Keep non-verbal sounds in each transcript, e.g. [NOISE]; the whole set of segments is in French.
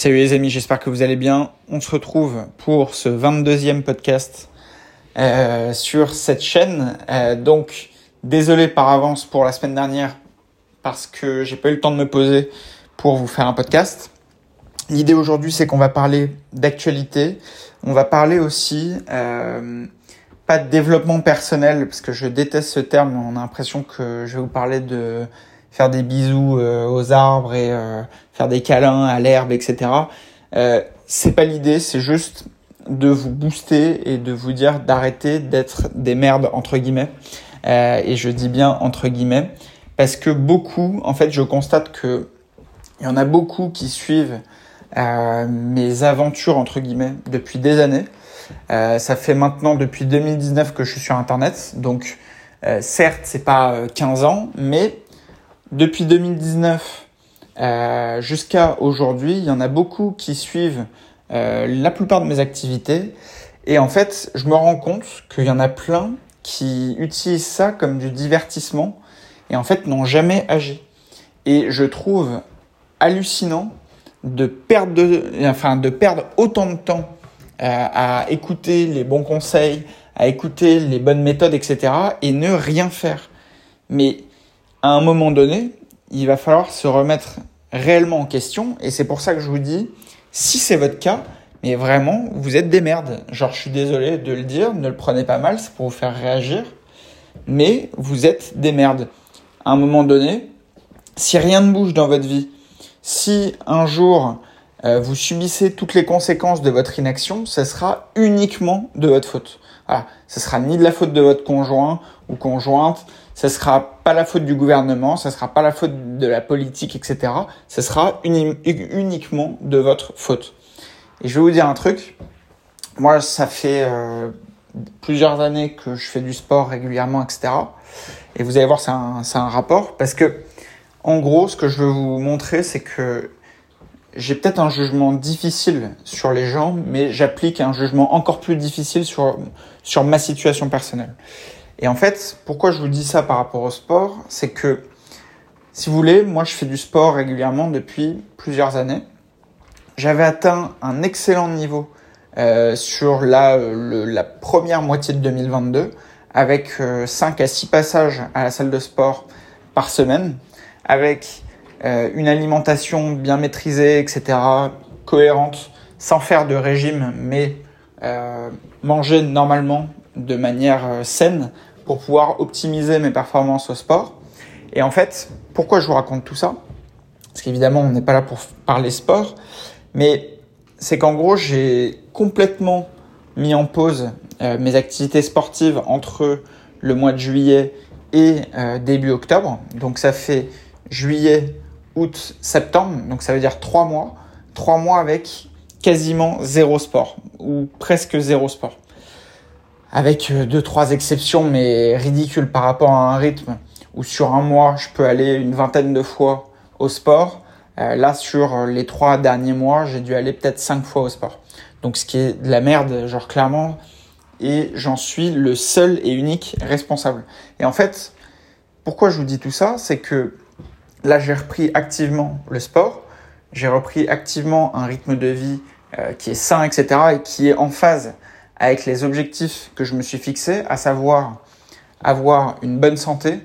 Salut les amis, j'espère que vous allez bien. On se retrouve pour ce 22e podcast euh, sur cette chaîne. Euh, donc, désolé par avance pour la semaine dernière parce que j'ai pas eu le temps de me poser pour vous faire un podcast. L'idée aujourd'hui, c'est qu'on va parler d'actualité. On va parler aussi euh, pas de développement personnel parce que je déteste ce terme. On a l'impression que je vais vous parler de faire des bisous euh, aux arbres et euh, faire des câlins à l'herbe, etc. Euh, c'est pas l'idée, c'est juste de vous booster et de vous dire d'arrêter d'être des merdes entre guillemets. Euh, et je dis bien entre guillemets parce que beaucoup, en fait, je constate que il y en a beaucoup qui suivent euh, mes aventures entre guillemets depuis des années. Euh, ça fait maintenant depuis 2019 que je suis sur Internet, donc certes c'est pas 15 ans, mais depuis 2019 euh, jusqu'à aujourd'hui, il y en a beaucoup qui suivent euh, la plupart de mes activités. Et en fait, je me rends compte qu'il y en a plein qui utilisent ça comme du divertissement et en fait n'ont jamais agi. Et je trouve hallucinant de perdre, de, enfin, de perdre autant de temps euh, à écouter les bons conseils, à écouter les bonnes méthodes, etc. et ne rien faire. Mais à un moment donné, il va falloir se remettre réellement en question. Et c'est pour ça que je vous dis, si c'est votre cas, mais vraiment, vous êtes des merdes. Genre, je suis désolé de le dire, ne le prenez pas mal, c'est pour vous faire réagir. Mais vous êtes des merdes. À un moment donné, si rien ne bouge dans votre vie, si un jour euh, vous subissez toutes les conséquences de votre inaction, ce sera uniquement de votre faute. Voilà, ce sera ni de la faute de votre conjoint ou conjointe, ce sera pas la faute du gouvernement, ce sera pas la faute de la politique, etc. Ce sera uni uniquement de votre faute. Et je vais vous dire un truc. Moi, ça fait euh, plusieurs années que je fais du sport régulièrement, etc. Et vous allez voir, c'est un, un rapport parce que, en gros, ce que je veux vous montrer, c'est que j'ai peut-être un jugement difficile sur les gens, mais j'applique un jugement encore plus difficile sur, sur ma situation personnelle. Et en fait, pourquoi je vous dis ça par rapport au sport, c'est que, si vous voulez, moi je fais du sport régulièrement depuis plusieurs années. J'avais atteint un excellent niveau euh, sur la, le, la première moitié de 2022, avec euh, 5 à 6 passages à la salle de sport par semaine, avec euh, une alimentation bien maîtrisée, etc., cohérente, sans faire de régime, mais euh, manger normalement de manière euh, saine pour pouvoir optimiser mes performances au sport. Et en fait, pourquoi je vous raconte tout ça? Parce qu'évidemment, on n'est pas là pour parler sport, mais c'est qu'en gros, j'ai complètement mis en pause euh, mes activités sportives entre le mois de juillet et euh, début octobre. Donc ça fait juillet, août, septembre, donc ça veut dire trois mois, trois mois avec quasiment zéro sport ou presque zéro sport. Avec euh, deux trois exceptions, mais ridicules par rapport à un rythme où sur un mois je peux aller une vingtaine de fois au sport. Euh, là, sur les trois derniers mois, j'ai dû aller peut-être cinq fois au sport. Donc, ce qui est de la merde, genre clairement, et j'en suis le seul et unique responsable. Et en fait, pourquoi je vous dis tout ça, c'est que là, j'ai repris activement le sport, j'ai repris activement un rythme de vie euh, qui est sain, etc., et qui est en phase avec les objectifs que je me suis fixés, à savoir avoir une bonne santé,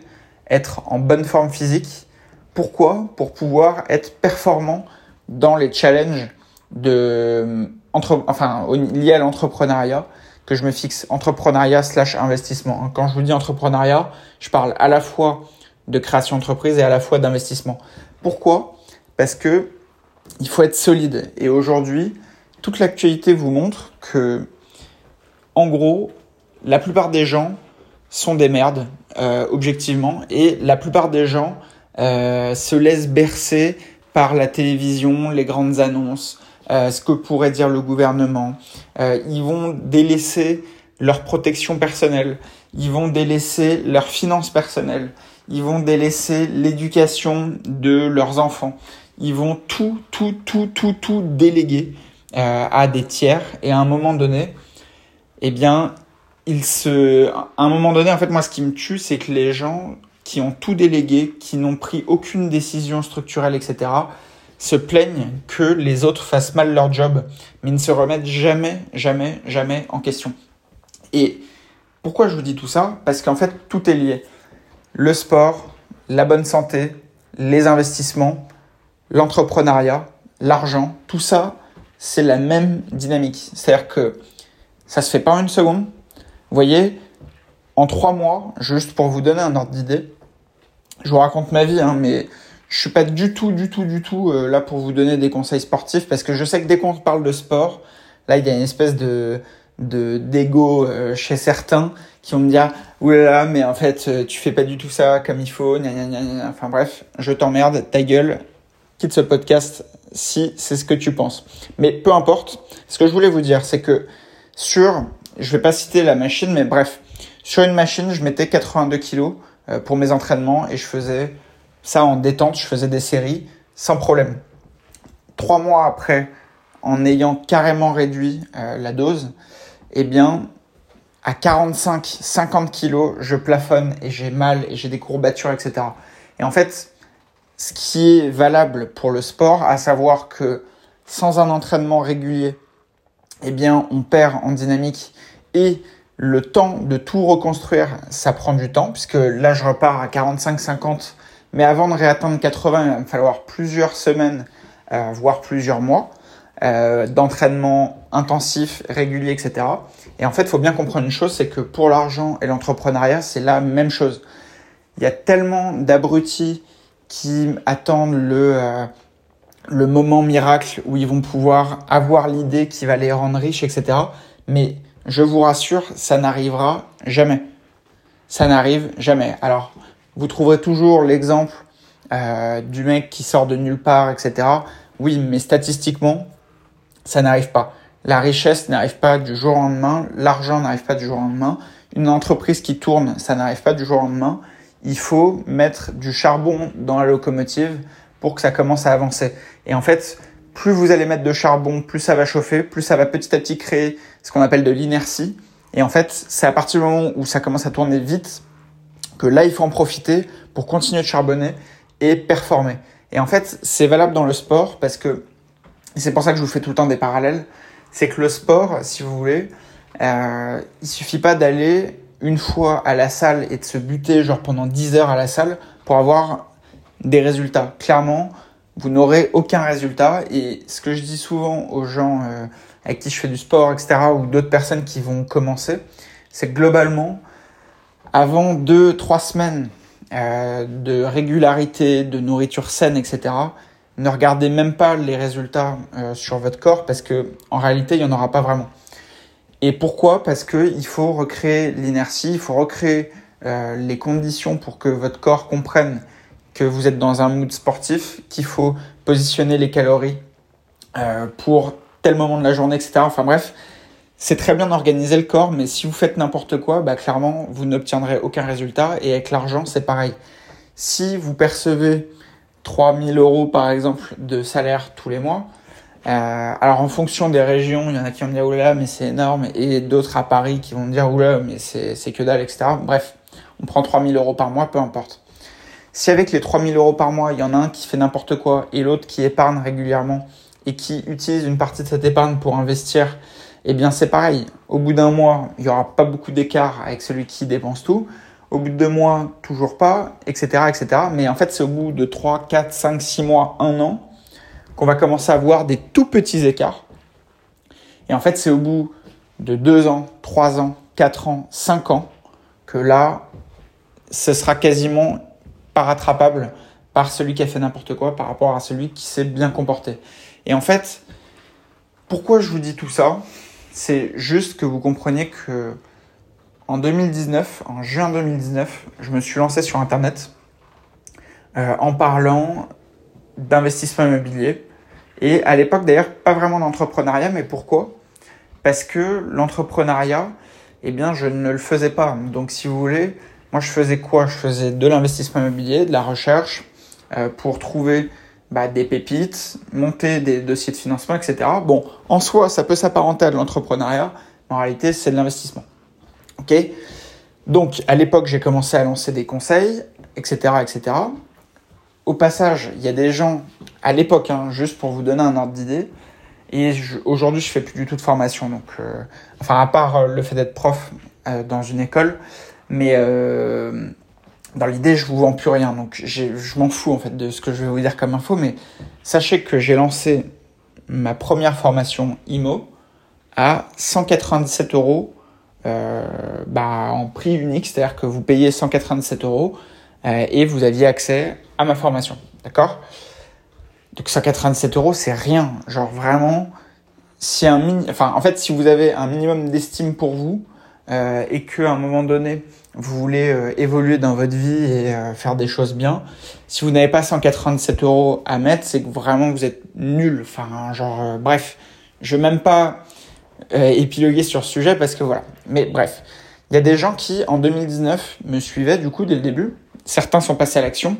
être en bonne forme physique. Pourquoi? Pour pouvoir être performant dans les challenges de, entre, enfin, liés à l'entrepreneuriat que je me fixe, entrepreneuriat slash investissement. Quand je vous dis entrepreneuriat, je parle à la fois de création d'entreprise et à la fois d'investissement. Pourquoi? Parce que il faut être solide. Et aujourd'hui, toute l'actualité vous montre que, en gros, la plupart des gens sont des merdes, euh, objectivement, et la plupart des gens euh, se laissent bercer par la télévision, les grandes annonces, euh, ce que pourrait dire le gouvernement. Euh, ils vont délaisser leur protection personnelle, ils vont délaisser leurs finances personnelles, ils vont délaisser l'éducation de leurs enfants. Ils vont tout, tout, tout, tout, tout déléguer à des tiers. Et à un moment donné, eh bien, il se, à un moment donné, en fait, moi, ce qui me tue, c'est que les gens qui ont tout délégué, qui n'ont pris aucune décision structurelle, etc., se plaignent que les autres fassent mal leur job, mais ne se remettent jamais, jamais, jamais en question. Et pourquoi je vous dis tout ça? Parce qu'en fait, tout est lié. Le sport, la bonne santé, les investissements, l'entrepreneuriat, l'argent, tout ça, c'est la même dynamique. C'est-à-dire que ça se fait pas une seconde. Vous voyez, en trois mois, juste pour vous donner un ordre d'idée, je vous raconte ma vie, hein, mais je suis pas du tout, du tout, du tout euh, là pour vous donner des conseils sportifs parce que je sais que dès qu'on parle de sport, là il y a une espèce de de d'ego euh, chez certains qui vont me dire oulala mais en fait euh, tu fais pas du tout ça comme il faut gna, gna, gna, enfin bref je t'emmerde ta gueule quitte ce podcast si c'est ce que tu penses mais peu importe ce que je voulais vous dire c'est que sur je vais pas citer la machine mais bref sur une machine je mettais 82 kilos pour mes entraînements et je faisais ça en détente je faisais des séries sans problème trois mois après en ayant carrément réduit la dose eh bien, à 45, 50 kilos, je plafonne et j'ai mal et j'ai des courbatures, etc. Et en fait, ce qui est valable pour le sport, à savoir que sans un entraînement régulier, eh bien, on perd en dynamique et le temps de tout reconstruire, ça prend du temps, puisque là, je repars à 45-50, mais avant de réatteindre 80, il va me falloir plusieurs semaines, euh, voire plusieurs mois. Euh, d'entraînement intensif, régulier, etc. Et en fait, il faut bien comprendre une chose, c'est que pour l'argent et l'entrepreneuriat, c'est la même chose. Il y a tellement d'abrutis qui attendent le, euh, le moment miracle où ils vont pouvoir avoir l'idée qui va les rendre riches, etc. Mais je vous rassure, ça n'arrivera jamais. Ça n'arrive jamais. Alors, vous trouverez toujours l'exemple euh, du mec qui sort de nulle part, etc. Oui, mais statistiquement, ça n'arrive pas. La richesse n'arrive pas du jour au lendemain, l'argent n'arrive pas du jour au lendemain, une entreprise qui tourne, ça n'arrive pas du jour au lendemain. Il faut mettre du charbon dans la locomotive pour que ça commence à avancer. Et en fait, plus vous allez mettre de charbon, plus ça va chauffer, plus ça va petit à petit créer ce qu'on appelle de l'inertie. Et en fait, c'est à partir du moment où ça commence à tourner vite que là, il faut en profiter pour continuer de charbonner et performer. Et en fait, c'est valable dans le sport parce que c'est pour ça que je vous fais tout le temps des parallèles. C'est que le sport, si vous voulez, euh, il suffit pas d'aller une fois à la salle et de se buter genre pendant 10 heures à la salle pour avoir des résultats. Clairement, vous n'aurez aucun résultat. Et ce que je dis souvent aux gens euh, avec qui je fais du sport, etc., ou d'autres personnes qui vont commencer, c'est que globalement, avant 2-3 semaines euh, de régularité, de nourriture saine, etc., ne regardez même pas les résultats euh, sur votre corps parce que en réalité, il n'y en aura pas vraiment. Et pourquoi? Parce qu'il faut recréer l'inertie, il faut recréer euh, les conditions pour que votre corps comprenne que vous êtes dans un mood sportif, qu'il faut positionner les calories euh, pour tel moment de la journée, etc. Enfin bref, c'est très bien d'organiser le corps, mais si vous faites n'importe quoi, bah, clairement, vous n'obtiendrez aucun résultat. Et avec l'argent, c'est pareil. Si vous percevez 3000 euros par exemple de salaire tous les mois. Euh, alors en fonction des régions, il y en a qui vont dire oula mais c'est énorme et d'autres à Paris qui vont dire oula mais c'est que dalle etc. Bref, on prend 3000 euros par mois, peu importe. Si avec les 3000 euros par mois, il y en a un qui fait n'importe quoi et l'autre qui épargne régulièrement et qui utilise une partie de cette épargne pour investir, eh bien c'est pareil. Au bout d'un mois, il y aura pas beaucoup d'écart avec celui qui dépense tout. Au bout de deux mois, toujours pas, etc., etc. Mais en fait, c'est au bout de 3, 4, 5, 6 mois, un an, qu'on va commencer à voir des tout petits écarts. Et en fait, c'est au bout de deux ans, trois ans, quatre ans, cinq ans, que là, ce sera quasiment pas rattrapable par celui qui a fait n'importe quoi par rapport à celui qui s'est bien comporté. Et en fait, pourquoi je vous dis tout ça? C'est juste que vous compreniez que en 2019, en juin 2019, je me suis lancé sur Internet euh, en parlant d'investissement immobilier. Et à l'époque, d'ailleurs, pas vraiment d'entrepreneuriat, mais pourquoi? Parce que l'entrepreneuriat, eh bien, je ne le faisais pas. Donc, si vous voulez, moi, je faisais quoi? Je faisais de l'investissement immobilier, de la recherche euh, pour trouver bah, des pépites, monter des dossiers de financement, etc. Bon, en soi, ça peut s'apparenter à de l'entrepreneuriat, mais en réalité, c'est de l'investissement. Ok? Donc, à l'époque, j'ai commencé à lancer des conseils, etc., etc. au passage, il y a des gens, à l'époque, hein, juste pour vous donner un ordre d'idée, et aujourd'hui, je fais plus du tout de formation. Donc, euh, enfin, à part euh, le fait d'être prof euh, dans une école, mais dans l'idée, je vous vends plus rien. Donc, je m'en fous en fait de ce que je vais vous dire comme info. Mais sachez que j'ai lancé ma première formation IMO à 197 euros bah, en prix unique, c'est-à-dire que vous payez 197 euros et vous aviez accès à ma formation. D'accord? Donc 187 euros, c'est rien. Genre vraiment, si un enfin, en fait, si vous avez un minimum d'estime pour vous euh, et qu'à un moment donné, vous voulez euh, évoluer dans votre vie et euh, faire des choses bien, si vous n'avez pas 187 euros à mettre, c'est que vraiment vous êtes nul. Enfin, genre, euh, bref, je vais même pas épiloguer sur ce sujet parce que voilà. Mais bref, il y a des gens qui, en 2019, me suivaient du coup dès le début. Certains sont passés à l'action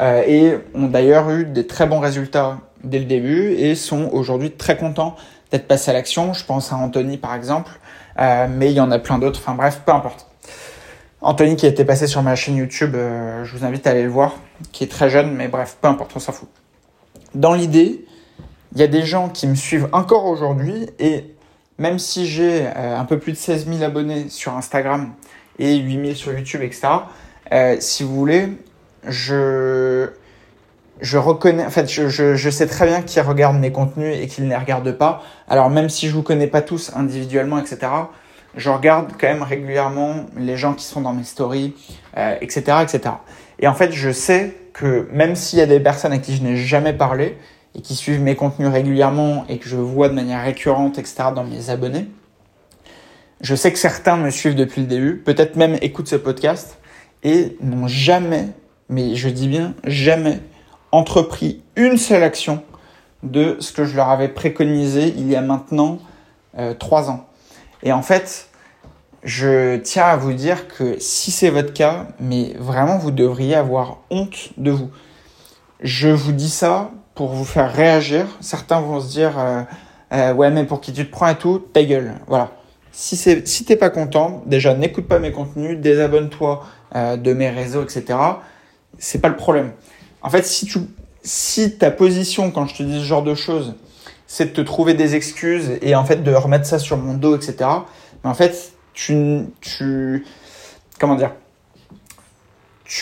euh, et ont d'ailleurs eu des très bons résultats dès le début et sont aujourd'hui très contents d'être passés à l'action. Je pense à Anthony par exemple, euh, mais il y en a plein d'autres. Enfin bref, peu importe. Anthony qui a été passé sur ma chaîne YouTube, euh, je vous invite à aller le voir, qui est très jeune, mais bref, peu importe, on s'en fout. Dans l'idée, il y a des gens qui me suivent encore aujourd'hui et même si j'ai un peu plus de 16 000 abonnés sur Instagram et 8 000 sur YouTube, etc., si vous voulez, je, je reconnais, en fait, je, je, je sais très bien qui regarde mes contenus et qui ne les regarde pas. Alors même si je vous connais pas tous individuellement, etc., je regarde quand même régulièrement les gens qui sont dans mes stories, euh, etc., etc. Et en fait, je sais que même s'il y a des personnes à qui je n'ai jamais parlé et qui suivent mes contenus régulièrement et que je vois de manière récurrente, etc., dans mes abonnés, je sais que certains me suivent depuis le début, peut-être même écoutent ce podcast et n'ont jamais mais je dis bien jamais, entrepris une seule action de ce que je leur avais préconisé il y a maintenant euh, trois ans. Et en fait, je tiens à vous dire que si c'est votre cas, mais vraiment vous devriez avoir honte de vous. Je vous dis ça pour vous faire réagir. Certains vont se dire euh, euh, ouais mais pour qui tu te prends et tout, ta gueule. Voilà. Si c'est si t'es pas content, déjà n'écoute pas mes contenus, désabonne-toi de mes réseaux, etc c'est pas le problème. En fait, si tu, si ta position quand je te dis ce genre de choses, c'est de te trouver des excuses et en fait de remettre ça sur mon dos, etc. Mais en fait, tu,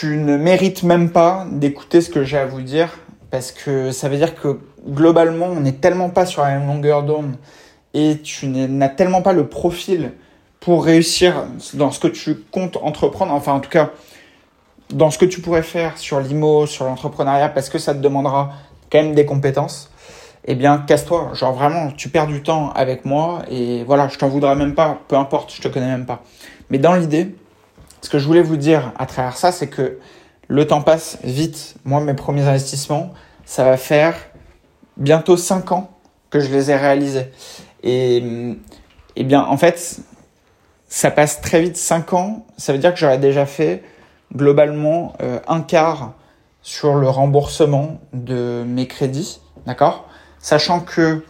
ne mérites même pas d'écouter ce que j'ai à vous dire parce que ça veut dire que globalement, on n'est tellement pas sur la même longueur d'onde et tu n'as tellement pas le profil pour réussir dans ce que tu comptes entreprendre. Enfin, en tout cas, dans ce que tu pourrais faire sur l'IMO, sur l'entrepreneuriat, parce que ça te demandera quand même des compétences, eh bien, casse-toi. Genre vraiment, tu perds du temps avec moi et voilà, je t'en voudrais même pas, peu importe, je te connais même pas. Mais dans l'idée, ce que je voulais vous dire à travers ça, c'est que le temps passe vite. Moi, mes premiers investissements, ça va faire bientôt 5 ans que je les ai réalisés. Et, eh bien, en fait, ça passe très vite 5 ans. Ça veut dire que j'aurais déjà fait globalement euh, un quart sur le remboursement de mes crédits, d'accord? Sachant que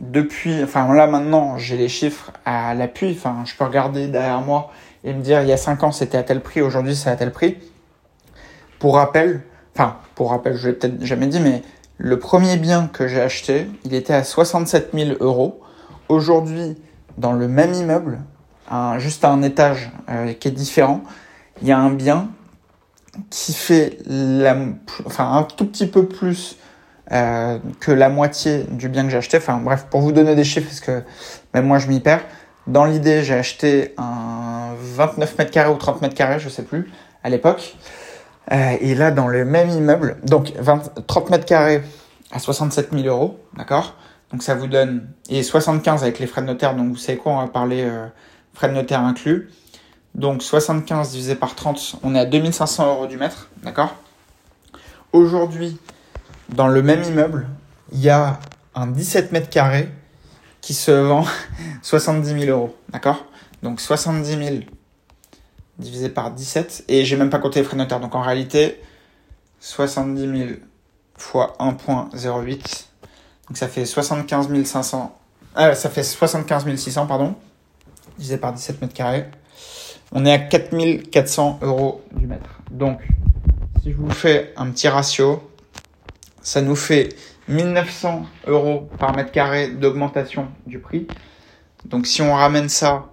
depuis, enfin là maintenant j'ai les chiffres à l'appui, enfin je peux regarder derrière moi et me dire il y a 5 ans c'était à tel prix, aujourd'hui c'est à tel prix. Pour rappel, enfin pour rappel je l'ai peut-être jamais dit, mais le premier bien que j'ai acheté, il était à 67 000 euros. Aujourd'hui, dans le même immeuble, juste à un étage euh, qui est différent, il y a un bien qui fait un tout petit peu plus euh, que la moitié du bien que j'ai acheté. Enfin bref, pour vous donner des chiffres, parce que même moi je m'y perds. Dans l'idée, j'ai acheté un 29 mètres carrés ou 30 mètres carrés, je sais plus, à l'époque. Euh, et là, dans le même immeuble, donc 20, 30 mètres carrés à 67 000 euros, d'accord? Donc ça vous donne, et 75 avec les frais de notaire, donc vous savez quoi, on va parler euh, frais de notaire inclus. Donc 75 divisé par 30, on est à 2500 euros du mètre, d'accord? Aujourd'hui, dans le même immeuble, il y a un 17 mètres carrés qui se vend [LAUGHS] 70 000 euros, d'accord? Donc 70 000 divisé par 17, et j'ai même pas compté les frais notaires, donc en réalité, 70 000 fois 1.08, donc ça fait 75 500, euh, ça fait 75 600, pardon, divisé par 17 mètres carrés. On est à 4400 euros du mètre. Donc, si je vous fais un petit ratio, ça nous fait 1900 euros par mètre carré d'augmentation du prix. Donc si on ramène ça,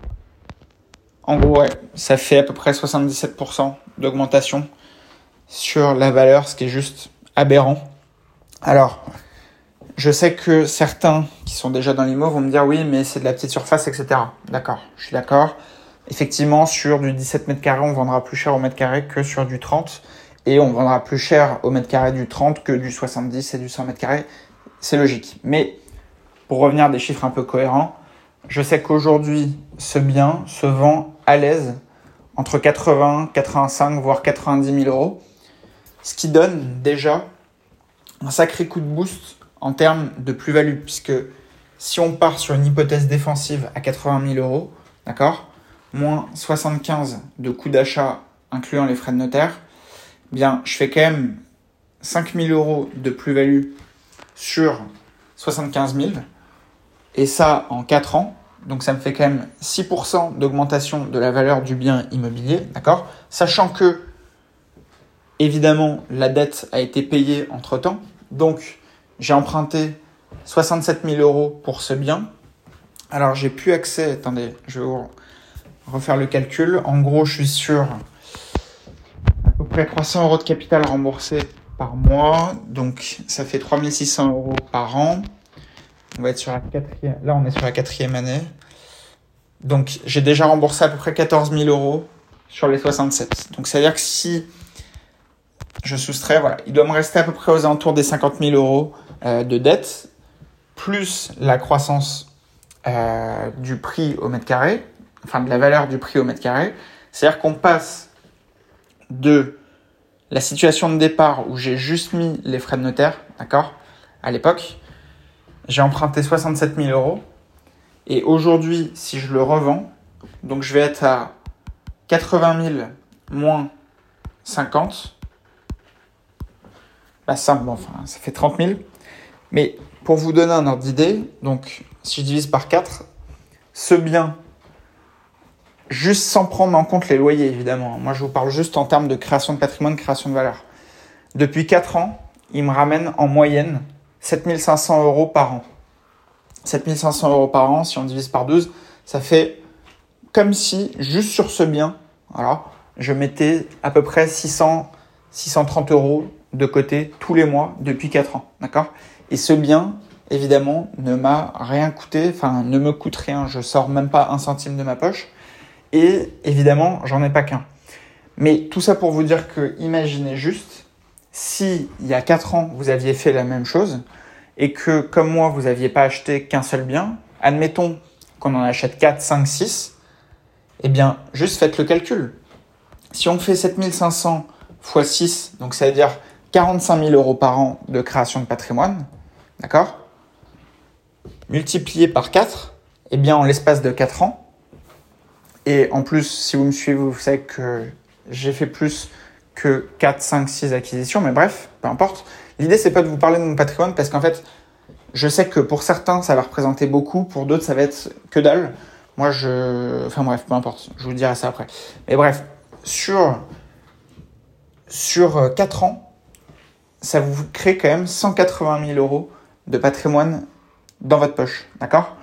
en gros, ça fait à peu près 77% d'augmentation sur la valeur, ce qui est juste aberrant. Alors, je sais que certains qui sont déjà dans l'IMO vont me dire oui, mais c'est de la petite surface, etc. D'accord, je suis d'accord. Effectivement, sur du 17 mètres carrés, on vendra plus cher au mètre carré que sur du 30. Et on vendra plus cher au mètre carré du 30 que du 70 et du 100 mètres carrés. C'est logique. Mais pour revenir à des chiffres un peu cohérents, je sais qu'aujourd'hui, ce bien se vend à l'aise entre 80, 85, voire 90 000 euros. Ce qui donne déjà un sacré coup de boost en termes de plus-value, puisque si on part sur une hypothèse défensive à 80 000 euros, d'accord, moins 75 de coût d'achat incluant les frais de notaire, bien, je fais quand même 5 000 euros de plus-value sur 75 000, et ça en 4 ans. Donc ça me fait quand même 6% d'augmentation de la valeur du bien immobilier, d'accord? Sachant que, évidemment, la dette a été payée entre-temps. Donc, j'ai emprunté 67 000 euros pour ce bien. Alors, j'ai plus accès. Attendez, je vais vous refaire le calcul. En gros, je suis sur près 300 euros de capital remboursé par mois. Donc, ça fait 3600 euros par an. On va être sur la quatrième. Là, on est sur la quatrième année. Donc, j'ai déjà remboursé à peu près 14 000 euros sur les 67. Donc, c'est-à-dire que si je soustrais, voilà, il doit me rester à peu près aux alentours des 50 000 euros euh, de dette, plus la croissance euh, du prix au mètre carré, enfin de la valeur du prix au mètre carré. C'est-à-dire qu'on passe de la situation de départ où j'ai juste mis les frais de notaire, d'accord, à l'époque, j'ai emprunté 67 000 euros. Et aujourd'hui, si je le revends, donc je vais être à 80 000 moins 50. Bah, ça, enfin, ça fait 30 000. Mais pour vous donner un ordre d'idée, donc si je divise par 4, ce bien, juste sans prendre en compte les loyers évidemment, moi je vous parle juste en termes de création de patrimoine, création de valeur. Depuis 4 ans, il me ramène en moyenne 7500 euros par an. 7500 euros par an, si on divise par 12, ça fait comme si, juste sur ce bien, voilà, je mettais à peu près 600, 630 euros de côté tous les mois depuis 4 ans. D'accord? Et ce bien, évidemment, ne m'a rien coûté, enfin, ne me coûte rien. Je sors même pas un centime de ma poche. Et évidemment, j'en ai pas qu'un. Mais tout ça pour vous dire que, imaginez juste, si il y a 4 ans, vous aviez fait la même chose, et que, comme moi, vous n'aviez pas acheté qu'un seul bien, admettons qu'on en achète 4, 5, 6, eh bien, juste faites le calcul. Si on fait 7500 x 6, donc ça veut dire 45 000 euros par an de création de patrimoine, d'accord? Multiplié par 4, eh bien, en l'espace de 4 ans, et en plus, si vous me suivez, vous savez que j'ai fait plus que 4, 5, 6 acquisitions, mais bref, peu importe. L'idée, c'est pas de vous parler de mon patrimoine parce qu'en fait, je sais que pour certains, ça va représenter beaucoup, pour d'autres, ça va être que dalle. Moi, je. Enfin bref, peu importe, je vous dirai ça après. Mais bref, sur, sur 4 ans, ça vous crée quand même 180 000 euros de patrimoine dans votre poche, d'accord?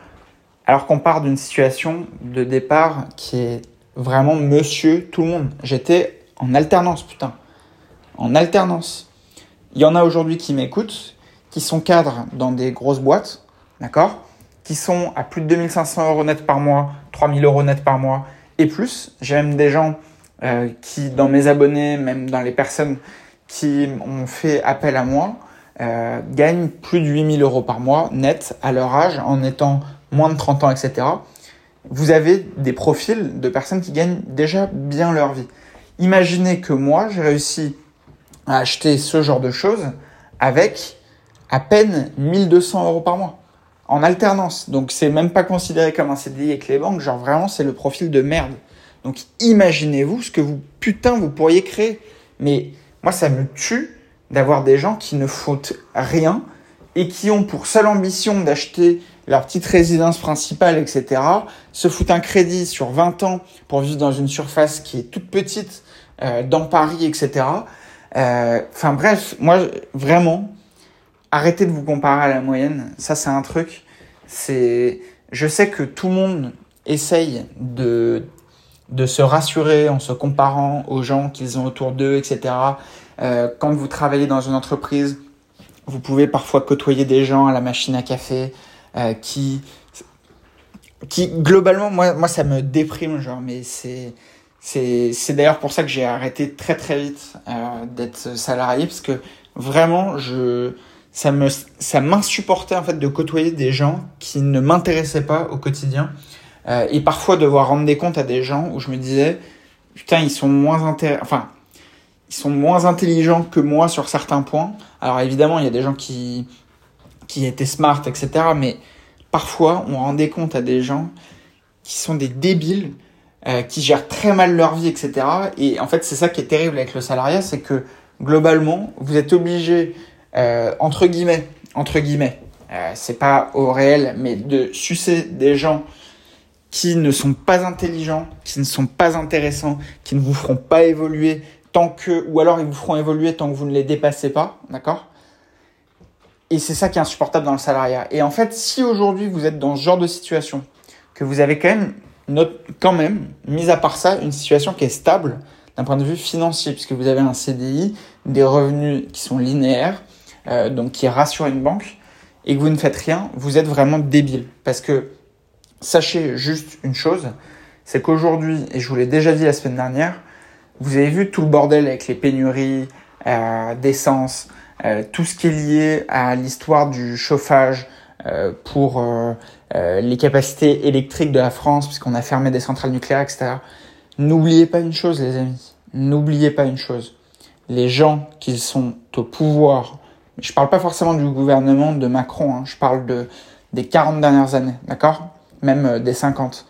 Alors qu'on part d'une situation de départ qui est vraiment monsieur tout le monde. J'étais en alternance, putain. En alternance. Il y en a aujourd'hui qui m'écoutent, qui sont cadres dans des grosses boîtes, d'accord Qui sont à plus de 2500 euros net par mois, 3000 euros net par mois et plus. J'ai même des gens euh, qui, dans mes abonnés, même dans les personnes qui ont fait appel à moi euh, gagnent plus de 8000 euros par mois net à leur âge en étant moins de 30 ans, etc. Vous avez des profils de personnes qui gagnent déjà bien leur vie. Imaginez que moi, j'ai réussi à acheter ce genre de choses avec à peine 1200 euros par mois en alternance. Donc c'est même pas considéré comme un CDI avec les banques, genre vraiment c'est le profil de merde. Donc imaginez-vous ce que vous putain vous pourriez créer. Mais moi, ça me tue d'avoir des gens qui ne foutent rien et qui ont pour seule ambition d'acheter leur petite résidence principale, etc., se foutent un crédit sur 20 ans pour vivre dans une surface qui est toute petite euh, dans Paris, etc., Euh, enfin bref, moi vraiment, arrêtez de vous comparer à la moyenne. Ça c'est un truc. C'est, je sais que tout le monde essaye de de se rassurer en se comparant aux gens qu'ils ont autour d'eux, etc. Euh, quand vous travaillez dans une entreprise, vous pouvez parfois côtoyer des gens à la machine à café euh, qui, qui globalement, moi, moi, ça me déprime, genre, mais c'est, c'est, d'ailleurs pour ça que j'ai arrêté très très vite euh, d'être salarié parce que vraiment, je, ça me, ça m'insupportait en fait de côtoyer des gens qui ne m'intéressaient pas au quotidien euh, et parfois devoir rendre des comptes à des gens où je me disais putain ils sont moins intér... enfin ils sont moins intelligents que moi sur certains points. Alors évidemment il y a des gens qui qui étaient smart etc. Mais parfois on rendait compte à des gens qui sont des débiles euh, qui gèrent très mal leur vie etc. Et en fait c'est ça qui est terrible avec le salariat c'est que globalement vous êtes obligé euh, entre guillemets entre guillemets euh, c'est pas au réel mais de sucer des gens qui ne sont pas intelligents, qui ne sont pas intéressants, qui ne vous feront pas évoluer tant que, ou alors ils vous feront évoluer tant que vous ne les dépassez pas, d'accord? Et c'est ça qui est insupportable dans le salariat. Et en fait, si aujourd'hui vous êtes dans ce genre de situation, que vous avez quand même, notre, quand même, mis à part ça, une situation qui est stable d'un point de vue financier, puisque vous avez un CDI, des revenus qui sont linéaires, euh, donc qui rassurent une banque, et que vous ne faites rien, vous êtes vraiment débile. Parce que sachez juste une chose, c'est qu'aujourd'hui, et je vous l'ai déjà dit la semaine dernière, vous avez vu tout le bordel avec les pénuries euh, d'essence, tout ce qui est lié à l'histoire du chauffage euh, pour euh, euh, les capacités électriques de la France, puisqu'on a fermé des centrales nucléaires, etc. N'oubliez pas une chose, les amis. N'oubliez pas une chose. Les gens qui sont au pouvoir, je parle pas forcément du gouvernement de Macron, hein, je parle de des 40 dernières années, d'accord? Même euh, des 50.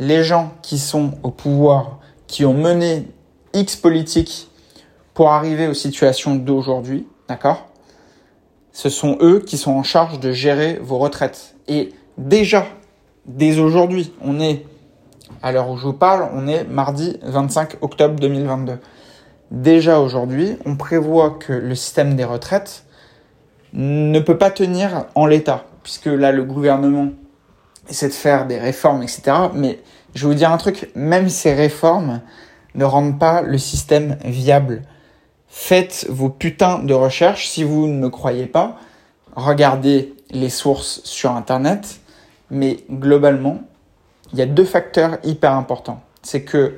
Les gens qui sont au pouvoir, qui ont mené X politiques pour arriver aux situations d'aujourd'hui, d'accord? Ce sont eux qui sont en charge de gérer vos retraites. Et déjà, dès aujourd'hui, on est, à l'heure où je vous parle, on est mardi 25 octobre 2022. Déjà aujourd'hui, on prévoit que le système des retraites ne peut pas tenir en l'état, puisque là, le gouvernement essaie de faire des réformes, etc. Mais je vais vous dire un truc, même ces réformes ne rendent pas le système viable. Faites vos putains de recherches. Si vous ne me croyez pas, regardez les sources sur Internet. Mais globalement, il y a deux facteurs hyper importants. C'est que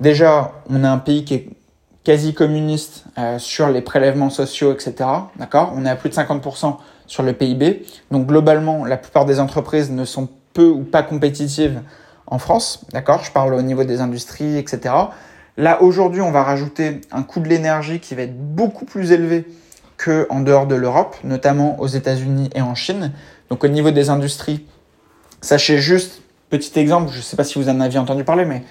déjà, on a un pays qui est quasi communiste euh, sur les prélèvements sociaux, etc. D'accord? On est à plus de 50% sur le PIB. Donc globalement, la plupart des entreprises ne sont peu ou pas compétitives en France. D'accord? Je parle au niveau des industries, etc. Là, aujourd'hui, on va rajouter un coût de l'énergie qui va être beaucoup plus élevé que en dehors de l'Europe, notamment aux États-Unis et en Chine. Donc au niveau des industries, sachez juste, petit exemple, je ne sais pas si vous en aviez entendu parler, mais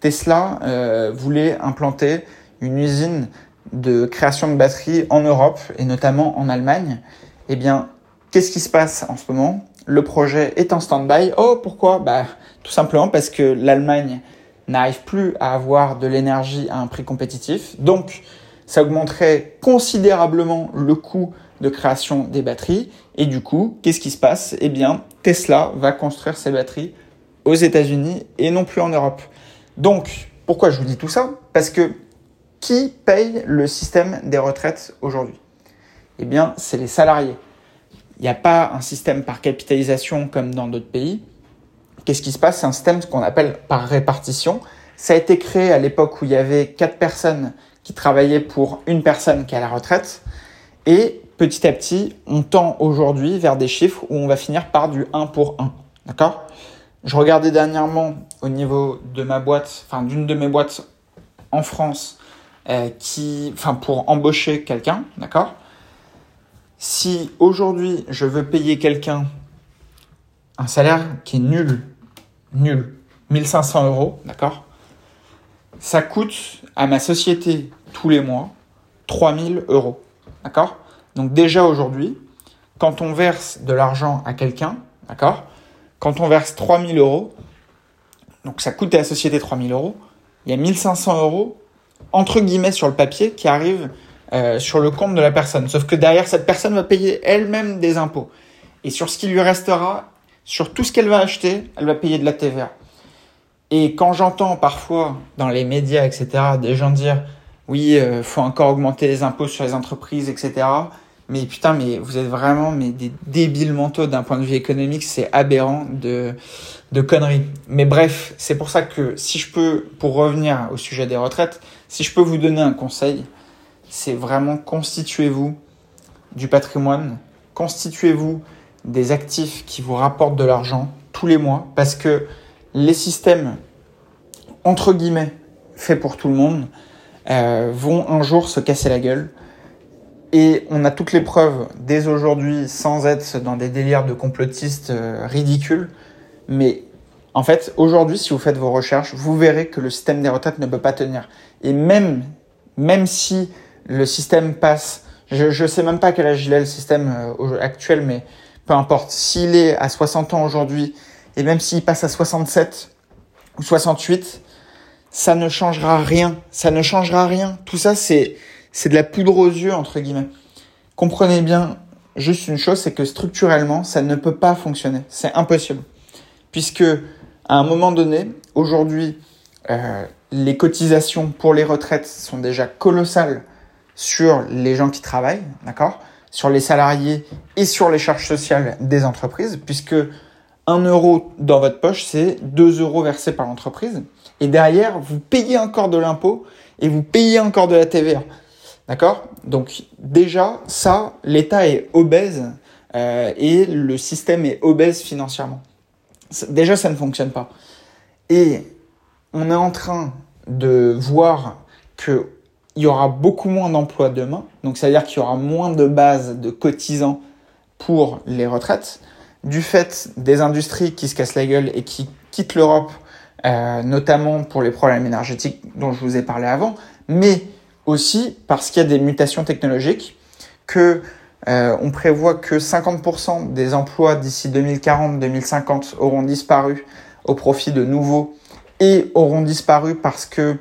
Tesla euh, voulait implanter une usine de création de batteries en Europe et notamment en Allemagne eh bien, qu'est-ce qui se passe en ce moment? Le projet est en stand-by. Oh, pourquoi? Bah, tout simplement parce que l'Allemagne n'arrive plus à avoir de l'énergie à un prix compétitif. Donc, ça augmenterait considérablement le coût de création des batteries. Et du coup, qu'est-ce qui se passe? Eh bien, Tesla va construire ses batteries aux États-Unis et non plus en Europe. Donc, pourquoi je vous dis tout ça? Parce que qui paye le système des retraites aujourd'hui? Eh bien, c'est les salariés. Il n'y a pas un système par capitalisation comme dans d'autres pays. Qu'est-ce qui se passe? C'est un système qu'on appelle par répartition. Ça a été créé à l'époque où il y avait quatre personnes qui travaillaient pour une personne qui est à la retraite. Et petit à petit, on tend aujourd'hui vers des chiffres où on va finir par du 1 pour 1. D'accord? Je regardais dernièrement au niveau de ma boîte, enfin d'une de mes boîtes en France, euh, qui, enfin pour embaucher quelqu'un, d'accord? Si aujourd'hui je veux payer quelqu'un un salaire qui est nul, nul, 1500 euros, d'accord. Ça coûte à ma société tous les mois 3000 euros, d'accord. Donc déjà aujourd'hui, quand on verse de l'argent à quelqu'un, d'accord Quand on verse 3000 euros, donc ça coûte à la société 3000 euros, il y a 1500 euros, entre guillemets sur le papier, qui arrivent euh, sur le compte de la personne. Sauf que derrière, cette personne va payer elle-même des impôts. Et sur ce qui lui restera, sur tout ce qu'elle va acheter, elle va payer de la TVA. Et quand j'entends parfois dans les médias, etc., des gens dire oui, euh, faut encore augmenter les impôts sur les entreprises, etc. Mais putain, mais vous êtes vraiment mais des débiles mentaux d'un point de vue économique, c'est aberrant de, de conneries. Mais bref, c'est pour ça que si je peux, pour revenir au sujet des retraites, si je peux vous donner un conseil, c'est vraiment constituez-vous du patrimoine, constituez-vous des actifs qui vous rapportent de l'argent tous les mois, parce que les systèmes, entre guillemets, faits pour tout le monde, euh, vont un jour se casser la gueule. Et on a toutes les preuves dès aujourd'hui, sans être dans des délires de complotistes euh, ridicules. Mais en fait, aujourd'hui, si vous faites vos recherches, vous verrez que le système des retraites ne peut pas tenir. Et même, même si le système passe, je ne sais même pas quel âge il est le système euh, actuel, mais peu importe. S'il est à 60 ans aujourd'hui, et même s'il passe à 67 ou 68, ça ne changera rien. Ça ne changera rien. Tout ça, c'est, c'est de la poudre aux yeux, entre guillemets. Comprenez bien juste une chose, c'est que structurellement, ça ne peut pas fonctionner. C'est impossible. Puisque, à un moment donné, aujourd'hui, euh, les cotisations pour les retraites sont déjà colossales sur les gens qui travaillent, d'accord? Sur les salariés et sur les charges sociales des entreprises, puisque 1 euro dans votre poche, c'est 2 euros versés par l'entreprise. Et derrière, vous payez encore de l'impôt et vous payez encore de la TVA. D'accord? Donc déjà, ça, l'État est obèse euh, et le système est obèse financièrement. Déjà, ça ne fonctionne pas. Et on est en train de voir qu'il y aura beaucoup moins d'emplois demain. Donc, ça veut dire qu'il y aura moins de bases de cotisants pour les retraites. Du fait des industries qui se cassent la gueule et qui quittent l'Europe euh, notamment pour les problèmes énergétiques dont je vous ai parlé avant, mais aussi parce qu'il y a des mutations technologiques, que euh, on prévoit que 50% des emplois d'ici 2040-2050 auront disparu au profit de nouveaux et auront disparu parce que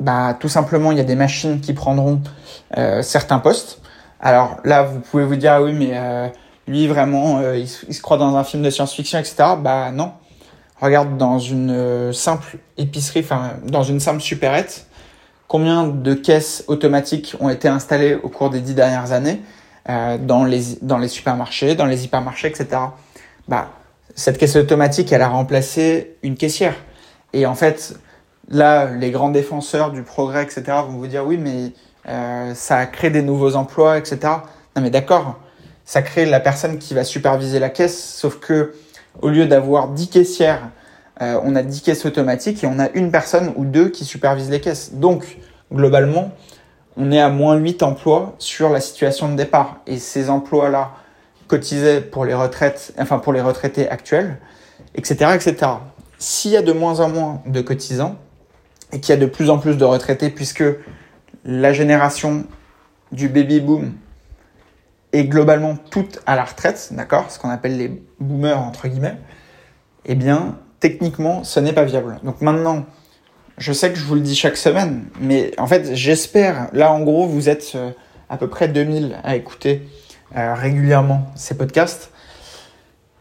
bah, tout simplement il y a des machines qui prendront euh, certains postes. Alors là, vous pouvez vous dire ah oui, mais euh, lui vraiment, il, il, se croit dans un film de science-fiction, etc. Bah non, regarde dans une euh, simple épicerie, enfin dans une simple supérette, combien de caisses automatiques ont été installées au cours des dix dernières années euh, dans, les, dans les supermarchés, dans les hypermarchés, etc. Bah, cette caisse automatique, elle a remplacé une caissière. Et en fait, là, les grands défenseurs du progrès, etc., vont vous dire oui, mais euh, ça a créé des nouveaux emplois, etc. Non, mais d'accord, ça crée la personne qui va superviser la caisse, sauf que au lieu d'avoir 10 caissières, euh, on a 10 caisses automatiques et on a une personne ou deux qui supervisent les caisses. Donc, globalement, on est à moins 8 emplois sur la situation de départ. Et ces emplois-là cotisaient pour les retraites, enfin pour les retraités actuels, etc., etc. S'il y a de moins en moins de cotisants et qu'il y a de plus en plus de retraités, puisque la génération du baby boom et globalement toutes à la retraite, d'accord, ce qu'on appelle les boomers entre guillemets, eh bien techniquement ce n'est pas viable. Donc maintenant, je sais que je vous le dis chaque semaine, mais en fait j'espère, là en gros vous êtes euh, à peu près 2000 à écouter euh, régulièrement ces podcasts.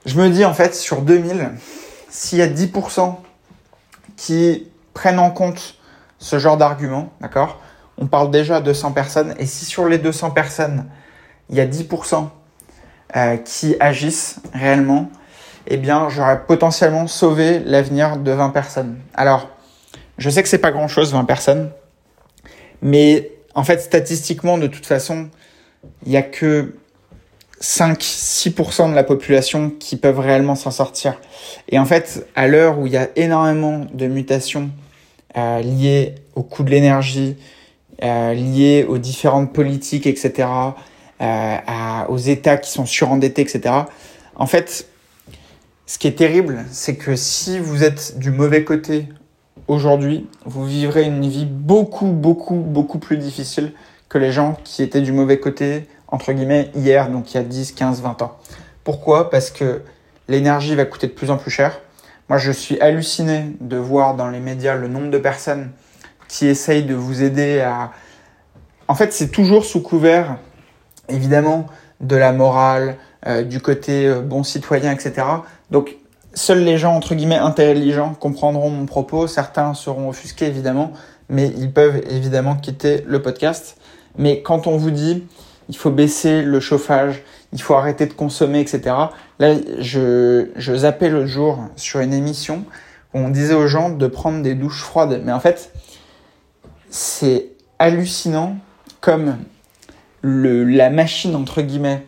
Je me dis en fait sur 2000, s'il y a 10% qui prennent en compte ce genre d'argument, d'accord? On parle déjà de 200 personnes, et si sur les 200 personnes, il y a 10% euh, qui agissent réellement, eh bien, j'aurais potentiellement sauvé l'avenir de 20 personnes. Alors, je sais que c'est pas grand chose, 20 personnes, mais en fait, statistiquement, de toute façon, il y a que 5-6% de la population qui peuvent réellement s'en sortir. Et en fait, à l'heure où il y a énormément de mutations euh, liées au coût de l'énergie, euh, liées aux différentes politiques, etc., euh, aux États qui sont surendettés, etc. En fait, ce qui est terrible, c'est que si vous êtes du mauvais côté aujourd'hui, vous vivrez une vie beaucoup, beaucoup, beaucoup plus difficile que les gens qui étaient du mauvais côté, entre guillemets, hier, donc il y a 10, 15, 20 ans. Pourquoi? Parce que l'énergie va coûter de plus en plus cher. Moi, je suis halluciné de voir dans les médias le nombre de personnes qui essayent de vous aider à en fait, c'est toujours sous couvert, évidemment, de la morale, euh, du côté euh, bon citoyen, etc. Donc, seuls les gens, entre guillemets, intelligents comprendront mon propos. Certains seront offusqués, évidemment, mais ils peuvent évidemment quitter le podcast. Mais quand on vous dit, il faut baisser le chauffage, il faut arrêter de consommer, etc. Là, je, je zappais l'autre jour sur une émission où on disait aux gens de prendre des douches froides. Mais en fait, c'est hallucinant comme le, la machine, entre guillemets,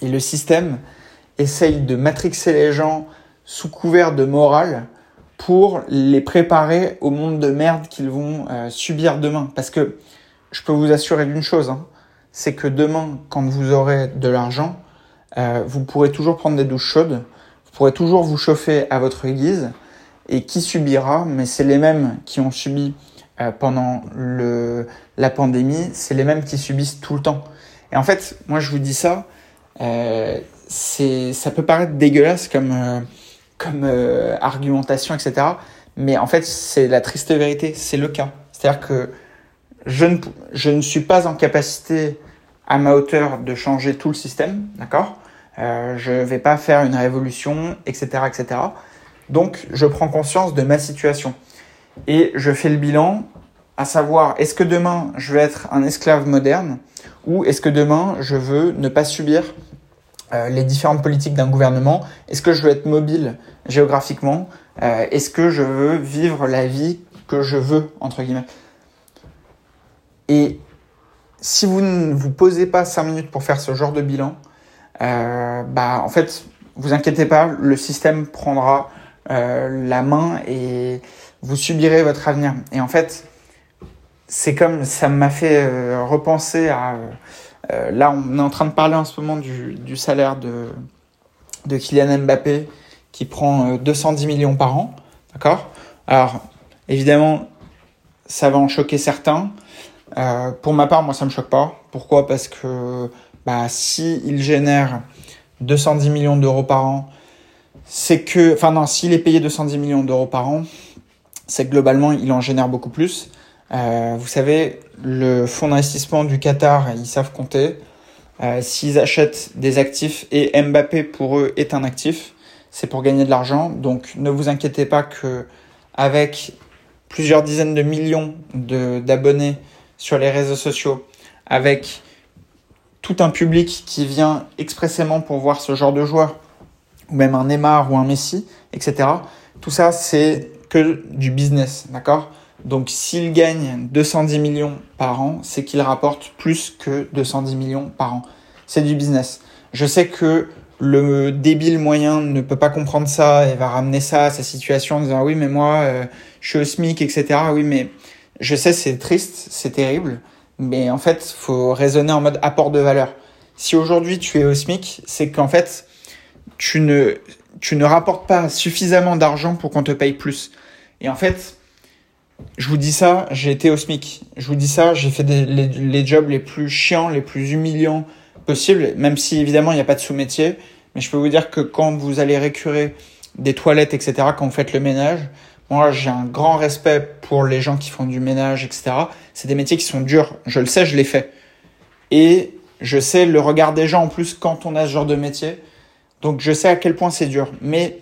et le système essayent de matrixer les gens sous couvert de morale pour les préparer au monde de merde qu'ils vont euh, subir demain. Parce que je peux vous assurer d'une chose, hein, c'est que demain, quand vous aurez de l'argent, euh, vous pourrez toujours prendre des douches chaudes, vous pourrez toujours vous chauffer à votre guise, et qui subira, mais c'est les mêmes qui ont subi euh, pendant le, la pandémie, c'est les mêmes qui subissent tout le temps. Et en fait, moi je vous dis ça, euh, ça peut paraître dégueulasse comme, euh, comme euh, argumentation, etc. Mais en fait, c'est la triste vérité, c'est le cas. C'est-à-dire que je ne, je ne suis pas en capacité à ma hauteur de changer tout le système, d'accord? Euh, Je vais pas faire une révolution, etc., etc. Donc, je prends conscience de ma situation et je fais le bilan, à savoir est-ce que demain je vais être un esclave moderne ou est-ce que demain je veux ne pas subir euh, les différentes politiques d'un gouvernement? Est-ce que je veux être mobile géographiquement? Euh, Est-ce que je veux vivre la vie que je veux entre guillemets? Et si vous ne vous posez pas 5 minutes pour faire ce genre de bilan, euh, bah en fait, vous inquiétez pas, le système prendra euh, la main et vous subirez votre avenir. Et en fait, c'est comme ça m'a fait euh, repenser à. Là, on est en train de parler en ce moment du, du salaire de, de Kylian Mbappé qui prend 210 millions par an. D'accord? Alors, évidemment, ça va en choquer certains. Euh, pour ma part, moi, ça me choque pas. Pourquoi? Parce que bah, si il génère 210 millions d'euros par an, c'est que, enfin non, s'il est payé 210 millions d'euros par an, c'est que globalement, il en génère beaucoup plus. Euh, vous savez, le fonds d'investissement du Qatar, ils savent compter. Euh, S'ils achètent des actifs et Mbappé pour eux est un actif, c'est pour gagner de l'argent. Donc ne vous inquiétez pas que avec plusieurs dizaines de millions d'abonnés sur les réseaux sociaux, avec tout un public qui vient expressément pour voir ce genre de joueur, ou même un Neymar ou un Messi, etc. Tout ça, c'est que du business, d'accord? Donc s'il gagne 210 millions par an, c'est qu'il rapporte plus que 210 millions par an. C'est du business. Je sais que le débile moyen ne peut pas comprendre ça et va ramener ça à sa situation en disant oui mais moi euh, je suis au SMIC etc. Oui mais je sais c'est triste, c'est terrible, mais en fait faut raisonner en mode apport de valeur. Si aujourd'hui tu es au SMIC, c'est qu'en fait tu ne, tu ne rapportes pas suffisamment d'argent pour qu'on te paye plus. Et en fait, je vous dis ça, j'ai été au SMIC. Je vous dis ça, j'ai fait les, les, jobs les plus chiants, les plus humiliants possibles, même si évidemment il n'y a pas de sous-métier. Mais je peux vous dire que quand vous allez récurer des toilettes, etc., quand vous faites le ménage, moi j'ai un grand respect pour les gens qui font du ménage, etc. C'est des métiers qui sont durs. Je le sais, je l'ai fait. Et je sais le regard des gens en plus quand on a ce genre de métier. Donc je sais à quel point c'est dur. Mais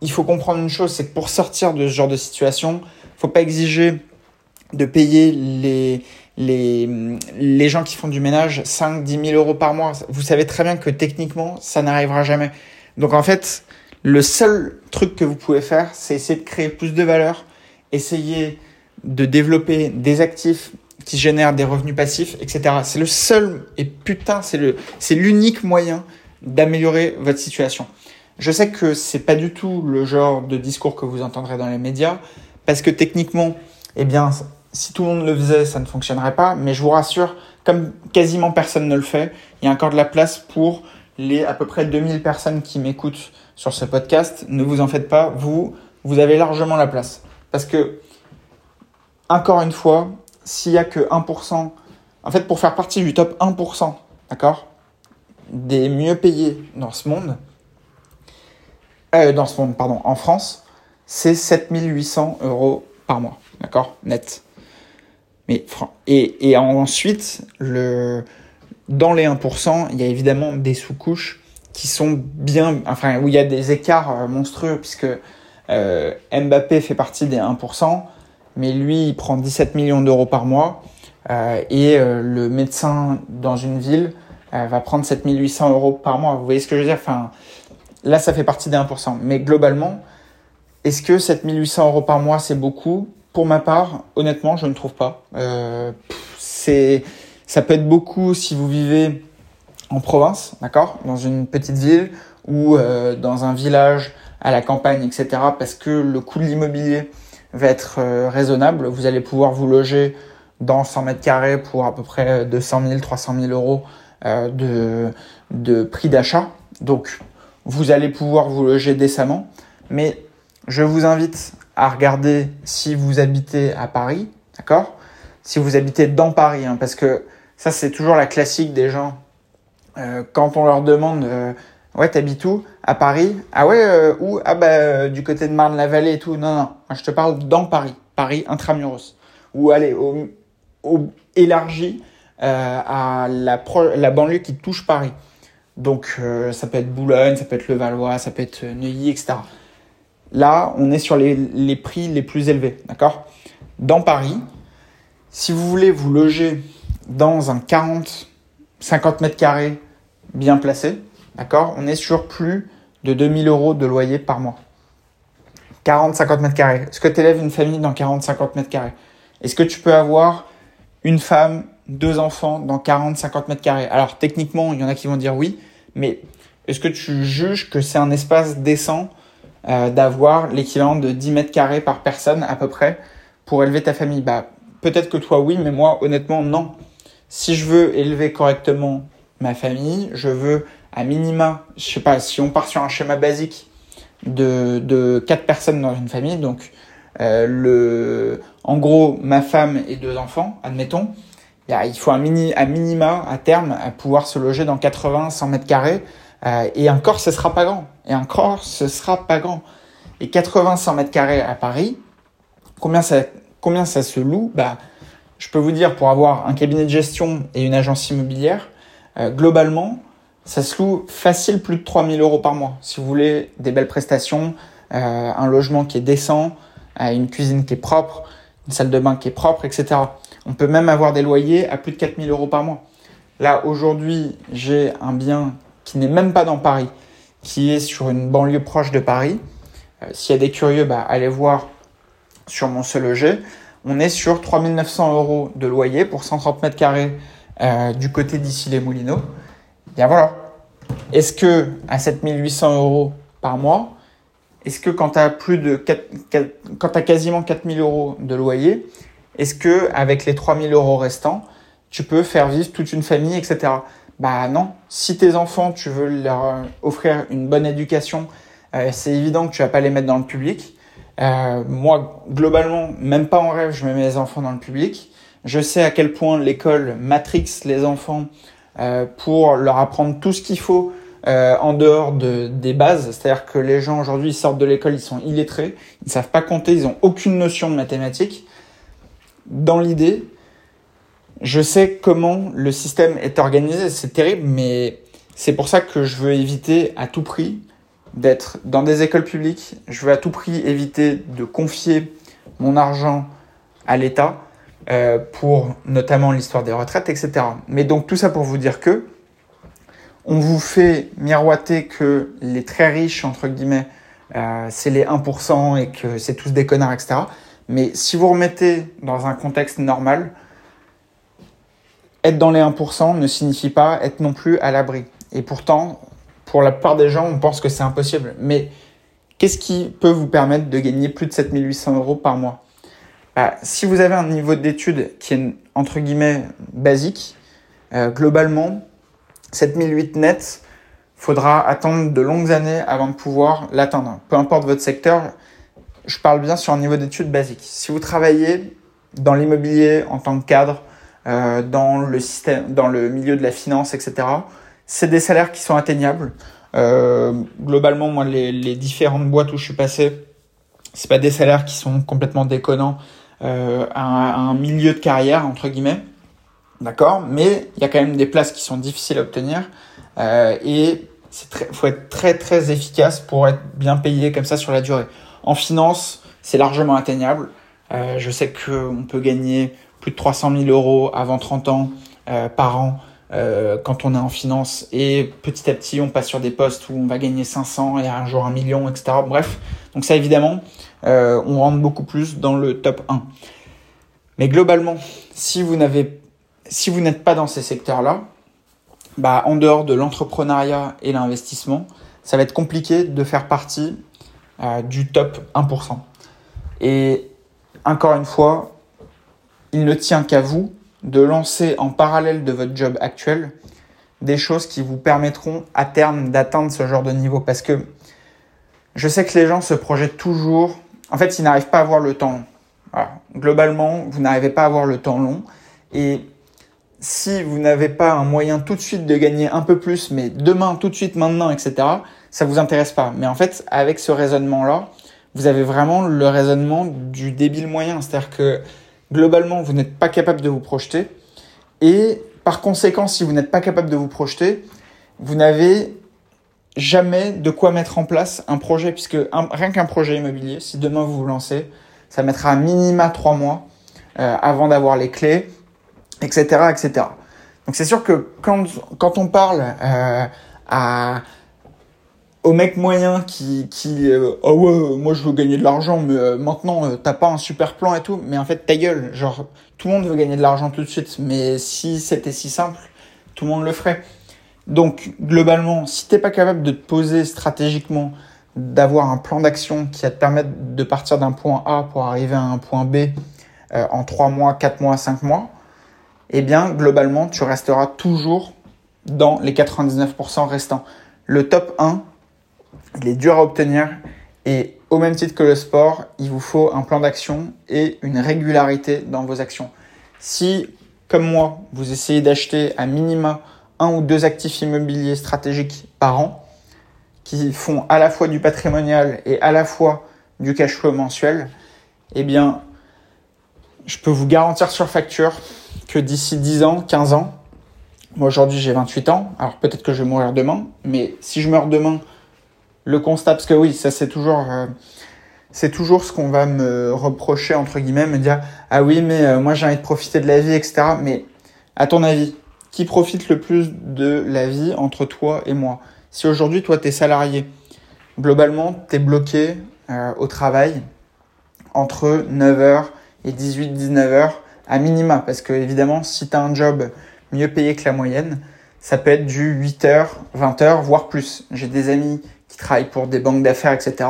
il faut comprendre une chose, c'est que pour sortir de ce genre de situation, faut pas exiger de payer les, les, les gens qui font du ménage 5, 10 000 euros par mois. Vous savez très bien que techniquement, ça n'arrivera jamais. Donc en fait, le seul truc que vous pouvez faire, c'est essayer de créer plus de valeur, essayer de développer des actifs qui génèrent des revenus passifs, etc. C'est le seul, et putain, c'est le, c'est l'unique moyen d'améliorer votre situation. Je sais que c'est pas du tout le genre de discours que vous entendrez dans les médias, parce que techniquement, eh bien, si tout le monde le faisait, ça ne fonctionnerait pas, mais je vous rassure, comme quasiment personne ne le fait, il y a encore de la place pour les à peu près 2000 personnes qui m'écoutent sur ce podcast. Ne vous en faites pas, vous, vous avez largement la place. Parce que, encore une fois, s'il y a que 1%, en fait, pour faire partie du top 1%, d'accord, des mieux payés dans ce monde, euh, dans ce monde, pardon, en France, c'est 7800 euros par mois, d'accord, net. Mais et, ensuite, dans les 1%, il y a évidemment des sous-couches qui sont bien, enfin où il y a des écarts euh, monstrueux puisque euh, Mbappé fait partie des 1%, mais lui il prend 17 millions d'euros par mois euh, et le médecin dans une ville va prendre 7800 euros par mois. Vous voyez ce que je veux dire? Enfin, là ça fait partie des 1%, mais globalement, est-ce que 7800 euros par mois c'est beaucoup? Pour ma part, honnêtement, je ne trouve pas. c'est ça peut être beaucoup si vous vivez en province, d'accord, dans une petite ville ou euh, dans un village à la campagne, etc. Parce que le coût de l'immobilier va être euh, raisonnable. Vous allez pouvoir vous loger dans 100 mètres carrés pour à peu près 200 000, 300 000 euros euh, de, de prix d'achat. Donc, vous allez pouvoir vous loger décemment. Mais je vous invite à regarder si vous habitez à Paris, d'accord? Si vous habitez dans Paris, hein, parce que ça, c'est toujours la classique des gens. Euh, quand on leur demande euh, Ouais, t'habites où? À Paris? Ah ouais, euh, où? Ah bah, du côté de Marne-la-Vallée et tout. Non, non, je te parle dans Paris. Paris intramuros. Ou allez, au, élargi à la, banlieue qui touche Paris. Donc, ça peut être Boulogne, ça peut être Levallois, ça peut être Neuilly, etc. Là, on est sur les prix les plus élevés, d'accord? Dans Paris, si vous voulez vous loger dans un 40, 50 mètres carrés bien placé, d'accord, on est sur plus de 2000 euros de loyer par mois. 40, 50 mètres carrés. Est-ce que tu élèves une famille dans 40, 50 mètres carrés? Est-ce que tu peux avoir une femme, deux enfants dans 40, 50 mètres carrés? Alors techniquement, il y en a qui vont dire oui, mais est-ce que tu juges que c'est un espace décent euh, d'avoir l'équivalent de 10 mètres carrés par personne à peu près pour élever ta famille? Bah peut-être que toi oui, mais moi honnêtement non. Si je veux élever correctement ma famille, je veux à minima, je sais pas, si on part sur un schéma basique de, de 4 personnes dans une famille, donc euh, le, en gros ma femme et deux enfants, admettons, il faut un mini, à minima à terme à pouvoir se loger dans 80, 100 mètres carrés, euh, et encore ce sera pas grand, et encore ce sera pas grand. Et 80, 100 mètres carrés à Paris, combien ça, combien ça se loue? Bah je peux vous dire, pour avoir un cabinet de gestion et une agence immobilière, euh, globalement, ça se loue facile plus de 3000 euros par mois. Si vous voulez des belles prestations, euh, un logement qui est décent, euh, une cuisine qui est propre, une salle de bain qui est propre, etc. On peut même avoir des loyers à plus de 4000 euros par mois. Là, aujourd'hui, j'ai un bien qui n'est même pas dans Paris, qui est sur une banlieue proche de Paris. S'il y a des curieux, bah, allez voir sur mon seul loger on est sur 3900 euros de loyer pour 130 mètres carrés euh, du côté d'ici les Moulineaux. Bien voilà. Est-ce que à 7800 euros par mois, est-ce que quand tu as plus de 4, quand as quasiment 4000 euros de loyer, est-ce que avec les 3000 euros restants, tu peux faire vivre toute une famille, etc. Bah non. Si tes enfants, tu veux leur offrir une bonne éducation, euh, c'est évident que tu vas pas les mettre dans le public. Euh, moi, globalement, même pas en rêve, je mets mes enfants dans le public. Je sais à quel point l'école matrix les enfants euh, pour leur apprendre tout ce qu'il faut euh, en dehors de, des bases. C'est-à-dire que les gens aujourd'hui sortent de l'école, ils sont illettrés, ils ne savent pas compter, ils ont aucune notion de mathématiques. Dans l'idée, je sais comment le système est organisé, c'est terrible, mais c'est pour ça que je veux éviter à tout prix d'être dans des écoles publiques. Je veux à tout prix éviter de confier mon argent à l'État euh, pour notamment l'histoire des retraites, etc. Mais donc tout ça pour vous dire que on vous fait miroiter que les très riches, entre guillemets, euh, c'est les 1% et que c'est tous des connards, etc. Mais si vous remettez dans un contexte normal, être dans les 1% ne signifie pas être non plus à l'abri. Et pourtant, pour la plupart des gens, on pense que c'est impossible. Mais qu'est-ce qui peut vous permettre de gagner plus de 7800 euros par mois? Si vous avez un niveau d'études qui est entre guillemets basique, euh, globalement, 7008 net, faudra attendre de longues années avant de pouvoir l'atteindre. Peu importe votre secteur, je parle bien sur un niveau d'études basique. Si vous travaillez dans l'immobilier en tant que cadre, euh, dans le système, dans le milieu de la finance, etc., c'est des salaires qui sont atteignables. Euh, globalement, moi, les, les, différentes boîtes où je suis passé, c'est pas des salaires qui sont complètement déconnants. Euh, à, un milieu de carrière, entre guillemets. D'accord Mais il y a quand même des places qui sont difficiles à obtenir. Euh, et il faut être très très efficace pour être bien payé comme ça sur la durée. En finance, c'est largement atteignable. Euh, je sais qu'on peut gagner plus de 300 000 euros avant 30 ans euh, par an euh, quand on est en finance et petit à petit on passe sur des postes où on va gagner 500 et un jour un million, etc. Bref, donc ça évidemment, euh, on rentre beaucoup plus dans le top 1. Mais globalement, si vous n'avez, si vous n'êtes pas dans ces secteurs-là, bah, en dehors de l'entrepreneuriat et l'investissement, ça va être compliqué de faire partie euh, du top 1%. Et encore une fois, il ne tient qu'à vous de lancer en parallèle de votre job actuel des choses qui vous permettront à terme d'atteindre ce genre de niveau. Parce que je sais que les gens se projettent toujours. En fait, ils n'arrivent pas à avoir le temps long. Globalement, vous n'arrivez pas à avoir le temps long. Et si vous n'avez pas un moyen tout de suite de gagner un peu plus, mais demain, tout de suite, maintenant, etc., ça vous intéresse pas. Mais en fait, avec ce raisonnement-là, vous avez vraiment le raisonnement du débile moyen. C'est-à-dire que globalement, vous n'êtes pas capable de vous projeter. Et par conséquent, si vous n'êtes pas capable de vous projeter, vous n'avez jamais de quoi mettre en place un projet, puisque rien qu'un projet immobilier, si demain vous vous lancez, ça mettra à minima trois mois euh, avant d'avoir les clés, etc., etc. Donc c'est sûr que quand, quand on parle euh, à au mec moyen qui qui euh, oh ouais moi je veux gagner de l'argent mais euh, maintenant euh, t'as pas un super plan et tout mais en fait ta gueule genre tout le monde veut gagner de l'argent tout de suite mais si c'était si simple tout le monde le ferait donc globalement si t'es pas capable de te poser stratégiquement d'avoir un plan d'action qui va te permettre de partir d'un point A pour arriver à un point B en 3 mois 4 mois 5 mois eh bien globalement tu resteras toujours dans les 99% restants le top 1 il est dur à obtenir et au même titre que le sport, il vous faut un plan d'action et une régularité dans vos actions. Si, comme moi, vous essayez d'acheter à minima un ou deux actifs immobiliers stratégiques par an, qui font à la fois du patrimonial et à la fois du cash flow mensuel, eh bien, je peux vous garantir sur facture que d'ici 10 ans, 15 ans, moi aujourd'hui j'ai 28 ans, alors peut-être que je vais mourir demain, mais si je meurs demain, le constat, parce que oui, ça c'est toujours, euh, toujours ce qu'on va me reprocher entre guillemets, me dire ah oui, mais euh, moi j'ai envie de profiter de la vie, etc. Mais à ton avis, qui profite le plus de la vie entre toi et moi Si aujourd'hui toi t'es salarié, globalement t'es bloqué euh, au travail entre 9h et 18-19h à minima, parce que évidemment si t'as un job mieux payé que la moyenne, ça peut être du 8h, 20h, voire plus. J'ai des amis qui travaillent pour des banques d'affaires, etc.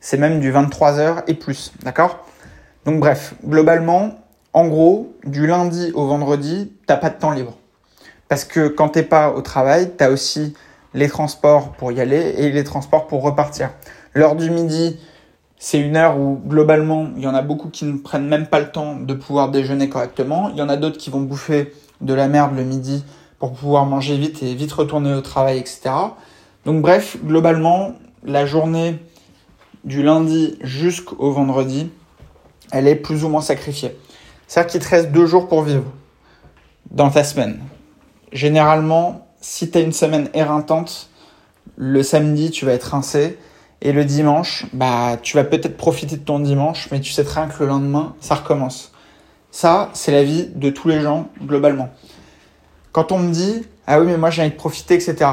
C'est même du 23 heures et plus, d'accord? Donc bref, globalement, en gros, du lundi au vendredi, t'as pas de temps libre. Parce que quand t'es pas au travail, t'as aussi les transports pour y aller et les transports pour repartir. L'heure du midi, c'est une heure où globalement, il y en a beaucoup qui ne prennent même pas le temps de pouvoir déjeuner correctement. Il y en a d'autres qui vont bouffer de la merde le midi pour pouvoir manger vite et vite retourner au travail, etc. Donc bref, globalement, la journée du lundi jusqu'au vendredi, elle est plus ou moins sacrifiée. C'est-à-dire qu'il te reste deux jours pour vivre dans ta semaine. Généralement, si tu une semaine éreintante, le samedi, tu vas être rincé. Et le dimanche, bah, tu vas peut-être profiter de ton dimanche, mais tu sais très bien que le lendemain, ça recommence. Ça, c'est la vie de tous les gens, globalement. Quand on me dit, ah oui, mais moi j'ai envie de profiter, etc.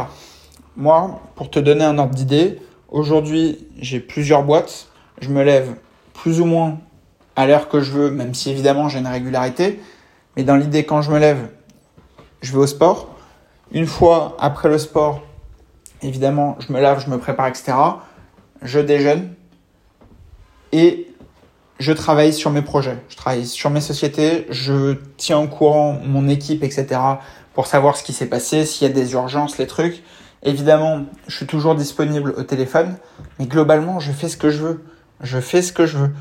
Moi, pour te donner un ordre d'idée, aujourd'hui, j'ai plusieurs boîtes. Je me lève plus ou moins à l'heure que je veux, même si évidemment j'ai une régularité. Mais dans l'idée, quand je me lève, je vais au sport. Une fois après le sport, évidemment, je me lave, je me prépare, etc. Je déjeune et je travaille sur mes projets. Je travaille sur mes sociétés, je tiens au courant mon équipe, etc. pour savoir ce qui s'est passé, s'il y a des urgences, les trucs. Évidemment, je suis toujours disponible au téléphone, mais globalement, je fais ce que je veux. Je fais ce que je veux.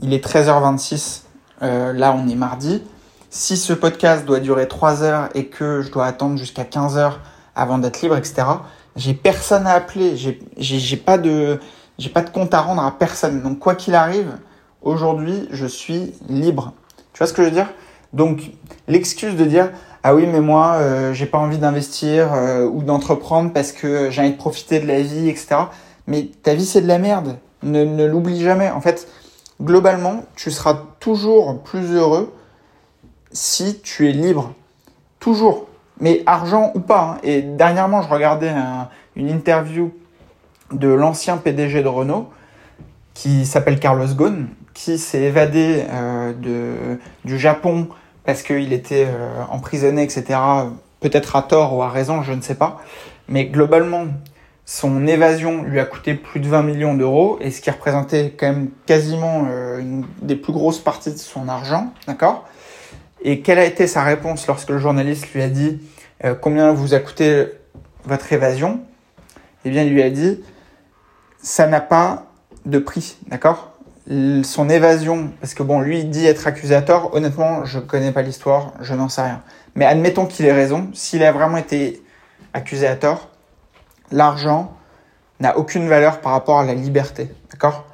Il est 13h26, euh, là on est mardi. Si ce podcast doit durer 3 heures et que je dois attendre jusqu'à 15 heures avant d'être libre, etc., j'ai personne à appeler, j'ai pas de pas de compte à rendre à personne. Donc quoi qu'il arrive, aujourd'hui, je suis libre. Tu vois ce que je veux dire? Donc, l'excuse de dire ah oui, mais moi, euh, j'ai pas envie d'investir euh, ou d'entreprendre parce que j'ai envie de profiter de la vie, etc. Mais ta vie, c'est de la merde. Ne, ne l'oublie jamais. En fait, globalement, tu seras toujours plus heureux si tu es libre. Toujours. Mais argent ou pas. Hein. Et dernièrement, je regardais une interview de l'ancien PDG de Renault qui s'appelle Carlos Ghosn, qui s'est évadé euh, de, du Japon parce qu'il était euh, emprisonné, etc. Peut-être à tort ou à raison, je ne sais pas. Mais globalement, son évasion lui a coûté plus de 20 millions d'euros, et ce qui représentait quand même quasiment euh, une des plus grosses parties de son argent, d'accord? Et quelle a été sa réponse lorsque le journaliste lui a dit euh, combien vous a coûté votre évasion? Eh bien, il lui a dit ça n'a pas de prix, d'accord? Son évasion, parce que bon, lui il dit être tort, honnêtement, je connais pas l'histoire, je n'en sais rien. Mais admettons qu'il ait raison, s'il a vraiment été accusé à tort, l'argent n'a aucune valeur par rapport à la liberté. D'accord?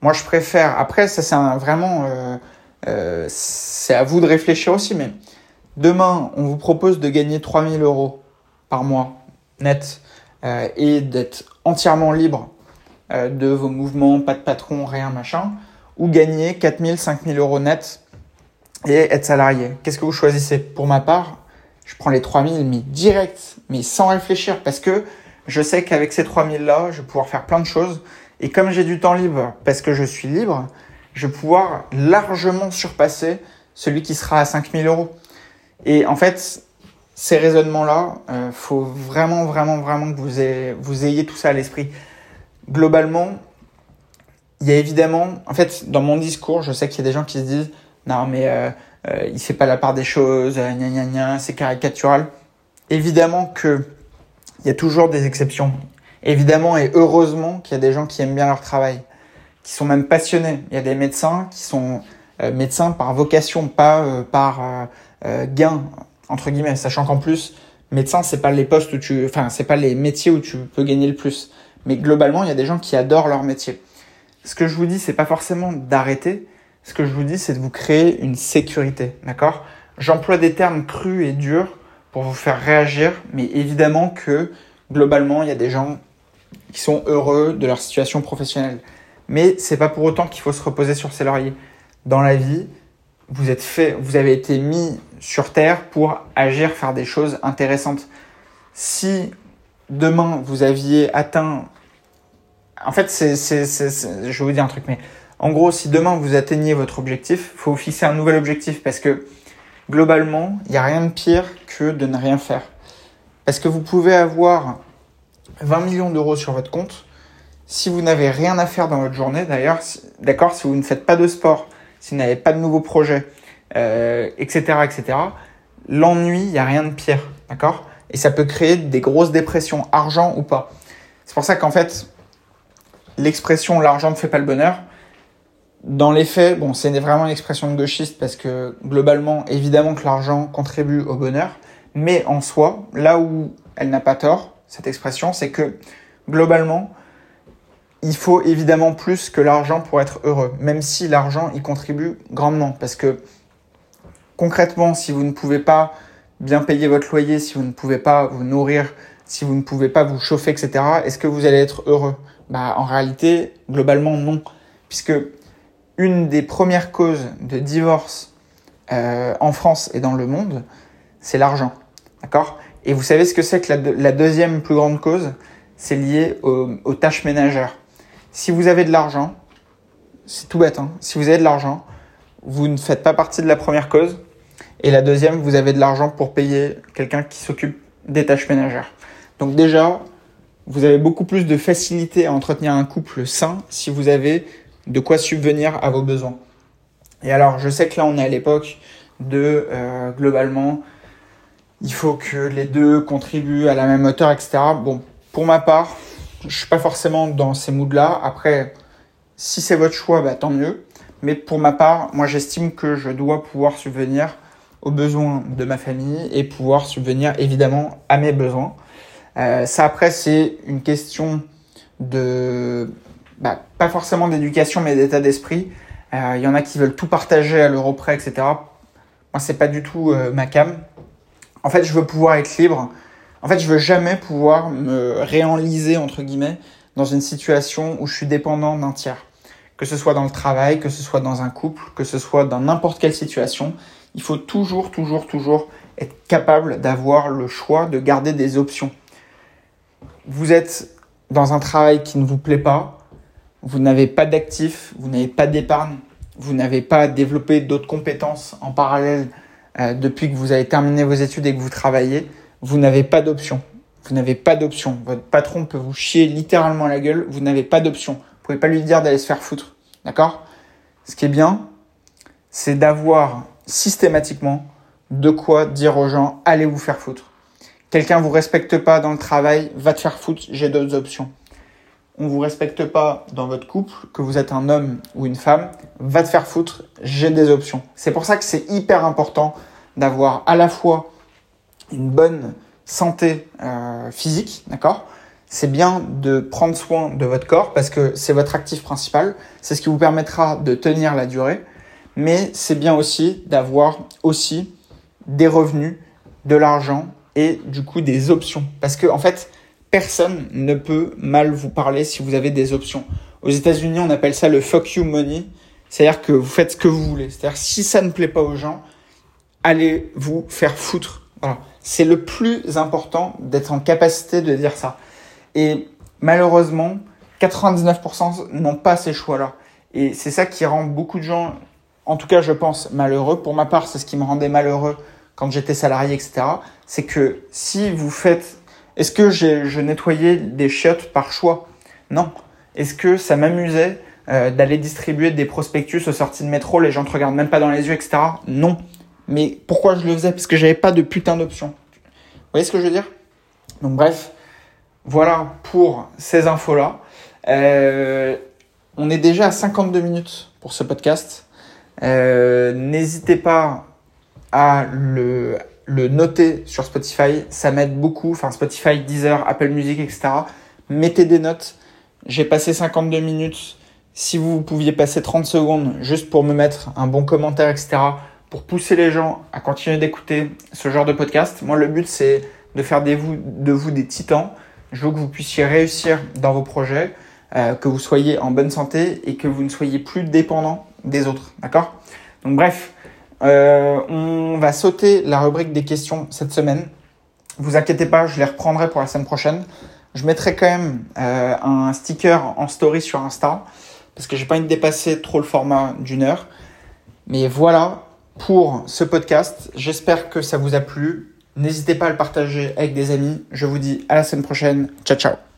Moi, je préfère. Après, ça, c'est vraiment. Euh, euh, c'est à vous de réfléchir aussi, mais demain, on vous propose de gagner 3000 euros par mois net euh, et d'être entièrement libre de vos mouvements, pas de patron, rien, machin, ou gagner 4000, 5000 euros net et être salarié. Qu'est-ce que vous choisissez? Pour ma part, je prends les 3000, mais direct, mais sans réfléchir, parce que je sais qu'avec ces 3000 là, je vais pouvoir faire plein de choses. Et comme j'ai du temps libre, parce que je suis libre, je vais pouvoir largement surpasser celui qui sera à 5000 euros. Et en fait, ces raisonnements-là, euh, faut vraiment, vraiment, vraiment que vous ayez, tout ça à l'esprit. Globalement, il y a évidemment, en fait, dans mon discours, je sais qu'il y a des gens qui se disent, non mais euh, euh, il fait pas la part des choses, gna gna gna, c'est caricatural. Évidemment que il y a toujours des exceptions. Évidemment et heureusement qu'il y a des gens qui aiment bien leur travail, qui sont même passionnés. Il y a des médecins qui sont euh, médecins par vocation, pas euh, par euh, gain entre guillemets, sachant qu'en plus médecin c'est pas les postes où tu, enfin c'est pas les métiers où tu peux gagner le plus. Mais globalement, il y a des gens qui adorent leur métier. Ce que je vous dis, c'est pas forcément d'arrêter. Ce que je vous dis, c'est de vous créer une sécurité, d'accord? J'emploie des termes crus et durs pour vous faire réagir, mais évidemment que globalement, il y a des gens qui sont heureux de leur situation professionnelle. Mais c'est pas pour autant qu'il faut se reposer sur ses lauriers. Dans la vie, vous êtes fait, vous avez été mis sur terre pour agir, faire des choses intéressantes. Si demain vous aviez atteint, en fait, c'est, c'est, c'est, je vais vous dire un truc, mais en gros, si demain vous atteignez votre objectif, faut fixer un nouvel objectif parce que globalement, il n'y a rien de pire que de ne rien faire. Parce que vous pouvez avoir 20 millions d'euros sur votre compte. Si vous n'avez rien à faire dans votre journée, d'ailleurs, d'accord, si vous ne faites pas de sport, si vous n'avez pas de nouveaux projets, euh, etc., etc., l'ennui, il n'y a rien de pire, d'accord? Et ça peut créer des grosses dépressions, argent ou pas. C'est pour ça qu'en fait, l'expression l'argent ne fait pas le bonheur, dans les faits, bon, c'est vraiment une expression gauchiste parce que globalement, évidemment que l'argent contribue au bonheur, mais en soi, là où elle n'a pas tort, cette expression, c'est que globalement, il faut évidemment plus que l'argent pour être heureux, même si l'argent y contribue grandement, parce que concrètement, si vous ne pouvez pas bien payer votre loyer, si vous ne pouvez pas vous nourrir, si vous ne pouvez pas vous chauffer, etc., est-ce que vous allez être heureux? Bah, en réalité, globalement, non, puisque une des premières causes de divorce euh, en France et dans le monde, c'est l'argent. D'accord? Et vous savez ce que c'est que la, deuxième plus grande cause? C'est lié aux, tâches ménagères. Si vous avez de l'argent, c'est tout bête, hein, si vous avez de l'argent, vous ne faites pas partie de la première cause. Et la deuxième, vous avez de l'argent pour payer quelqu'un qui s'occupe des tâches ménagères. Donc déjà, vous avez beaucoup plus de facilité à entretenir un couple sain si vous avez de quoi subvenir à vos besoins. Et alors, je sais que là, on est à l'époque de, euh, globalement, il faut que les deux contribuent à la même hauteur, etc. Bon, pour ma part, je suis pas forcément dans ces moods-là. Après, si c'est votre choix, bah, tant mieux. Mais pour ma part, moi, j'estime que je dois pouvoir subvenir aux besoins de ma famille et pouvoir subvenir évidemment à mes besoins. Euh, ça, après, c'est une question de bah, pas forcément d'éducation, mais d'état d'esprit. Euh, il y en a qui veulent tout partager à l'euro près, etc. Moi, c'est pas du tout euh, ma cam. En fait, je veux pouvoir être libre. En fait, je veux jamais pouvoir me réenliser, entre guillemets, dans une situation où je suis dépendant d'un tiers. Que ce soit dans le travail, que ce soit dans un couple, que ce soit dans n'importe quelle situation, il faut toujours, toujours, toujours être capable d'avoir le choix de garder des options. Vous êtes dans un travail qui ne vous plaît pas, vous n'avez pas d'actifs, vous n'avez pas d'épargne, vous n'avez pas développé d'autres compétences en parallèle euh, depuis que vous avez terminé vos études et que vous travaillez, vous n'avez pas d'option. Vous n'avez pas d'option. Votre patron peut vous chier littéralement à la gueule, vous n'avez pas d'option. Vous pouvez pas lui dire d'aller se faire foutre. D'accord? Ce qui est bien, c'est d'avoir systématiquement de quoi dire aux gens allez vous faire foutre. Quelqu'un vous respecte pas dans le travail, va te faire foutre, j'ai d'autres options. On vous respecte pas dans votre couple, que vous êtes un homme ou une femme, va te faire foutre, j'ai des options. C'est pour ça que c'est hyper important d'avoir à la fois une bonne santé euh, physique, d'accord? C'est bien de prendre soin de votre corps parce que c'est votre actif principal, c'est ce qui vous permettra de tenir la durée, mais c'est bien aussi d'avoir aussi des revenus, de l'argent et du coup des options. Parce que en fait, personne ne peut mal vous parler si vous avez des options. Aux États-Unis, on appelle ça le fuck you money. C'est-à-dire que vous faites ce que vous voulez. C'est-à-dire si ça ne plaît pas aux gens, allez vous faire foutre. Voilà. C'est le plus important d'être en capacité de dire ça. Et malheureusement, 99% n'ont pas ces choix-là. Et c'est ça qui rend beaucoup de gens, en tout cas je pense, malheureux. Pour ma part, c'est ce qui me rendait malheureux quand j'étais salarié, etc., c'est que si vous faites... Est-ce que je nettoyais des chiottes par choix? Non. Est-ce que ça m'amusait euh, d'aller distribuer des prospectus aux sorties de métro, les gens te regardent même pas dans les yeux, etc. Non. Mais pourquoi je le faisais? Parce que j'avais pas de putain d'option. Vous voyez ce que je veux dire? Donc bref, voilà pour ces infos-là. Euh, on est déjà à 52 minutes pour ce podcast. Euh, n'hésitez pas à le, le noter sur Spotify. Ça m'aide beaucoup. Enfin, Spotify, Deezer, Apple Music, etc. Mettez des notes. J'ai passé 52 minutes. Si vous pouviez passer 30 secondes juste pour me mettre un bon commentaire, etc., pour pousser les gens à continuer d'écouter ce genre de podcast, moi, le but, c'est de faire de vous des titans. Je veux que vous puissiez réussir dans vos projets, euh, que vous soyez en bonne santé et que vous ne soyez plus dépendant des autres. D'accord? Donc, bref. Euh, on va sauter la rubrique des questions cette semaine. Vous inquiétez pas, je les reprendrai pour la semaine prochaine. Je mettrai quand même euh, un sticker en story sur Insta parce que j'ai pas envie de dépasser trop le format d'une heure. Mais voilà pour ce podcast. J'espère que ça vous a plu. N'hésitez pas à le partager avec des amis. Je vous dis à la semaine prochaine. Ciao ciao.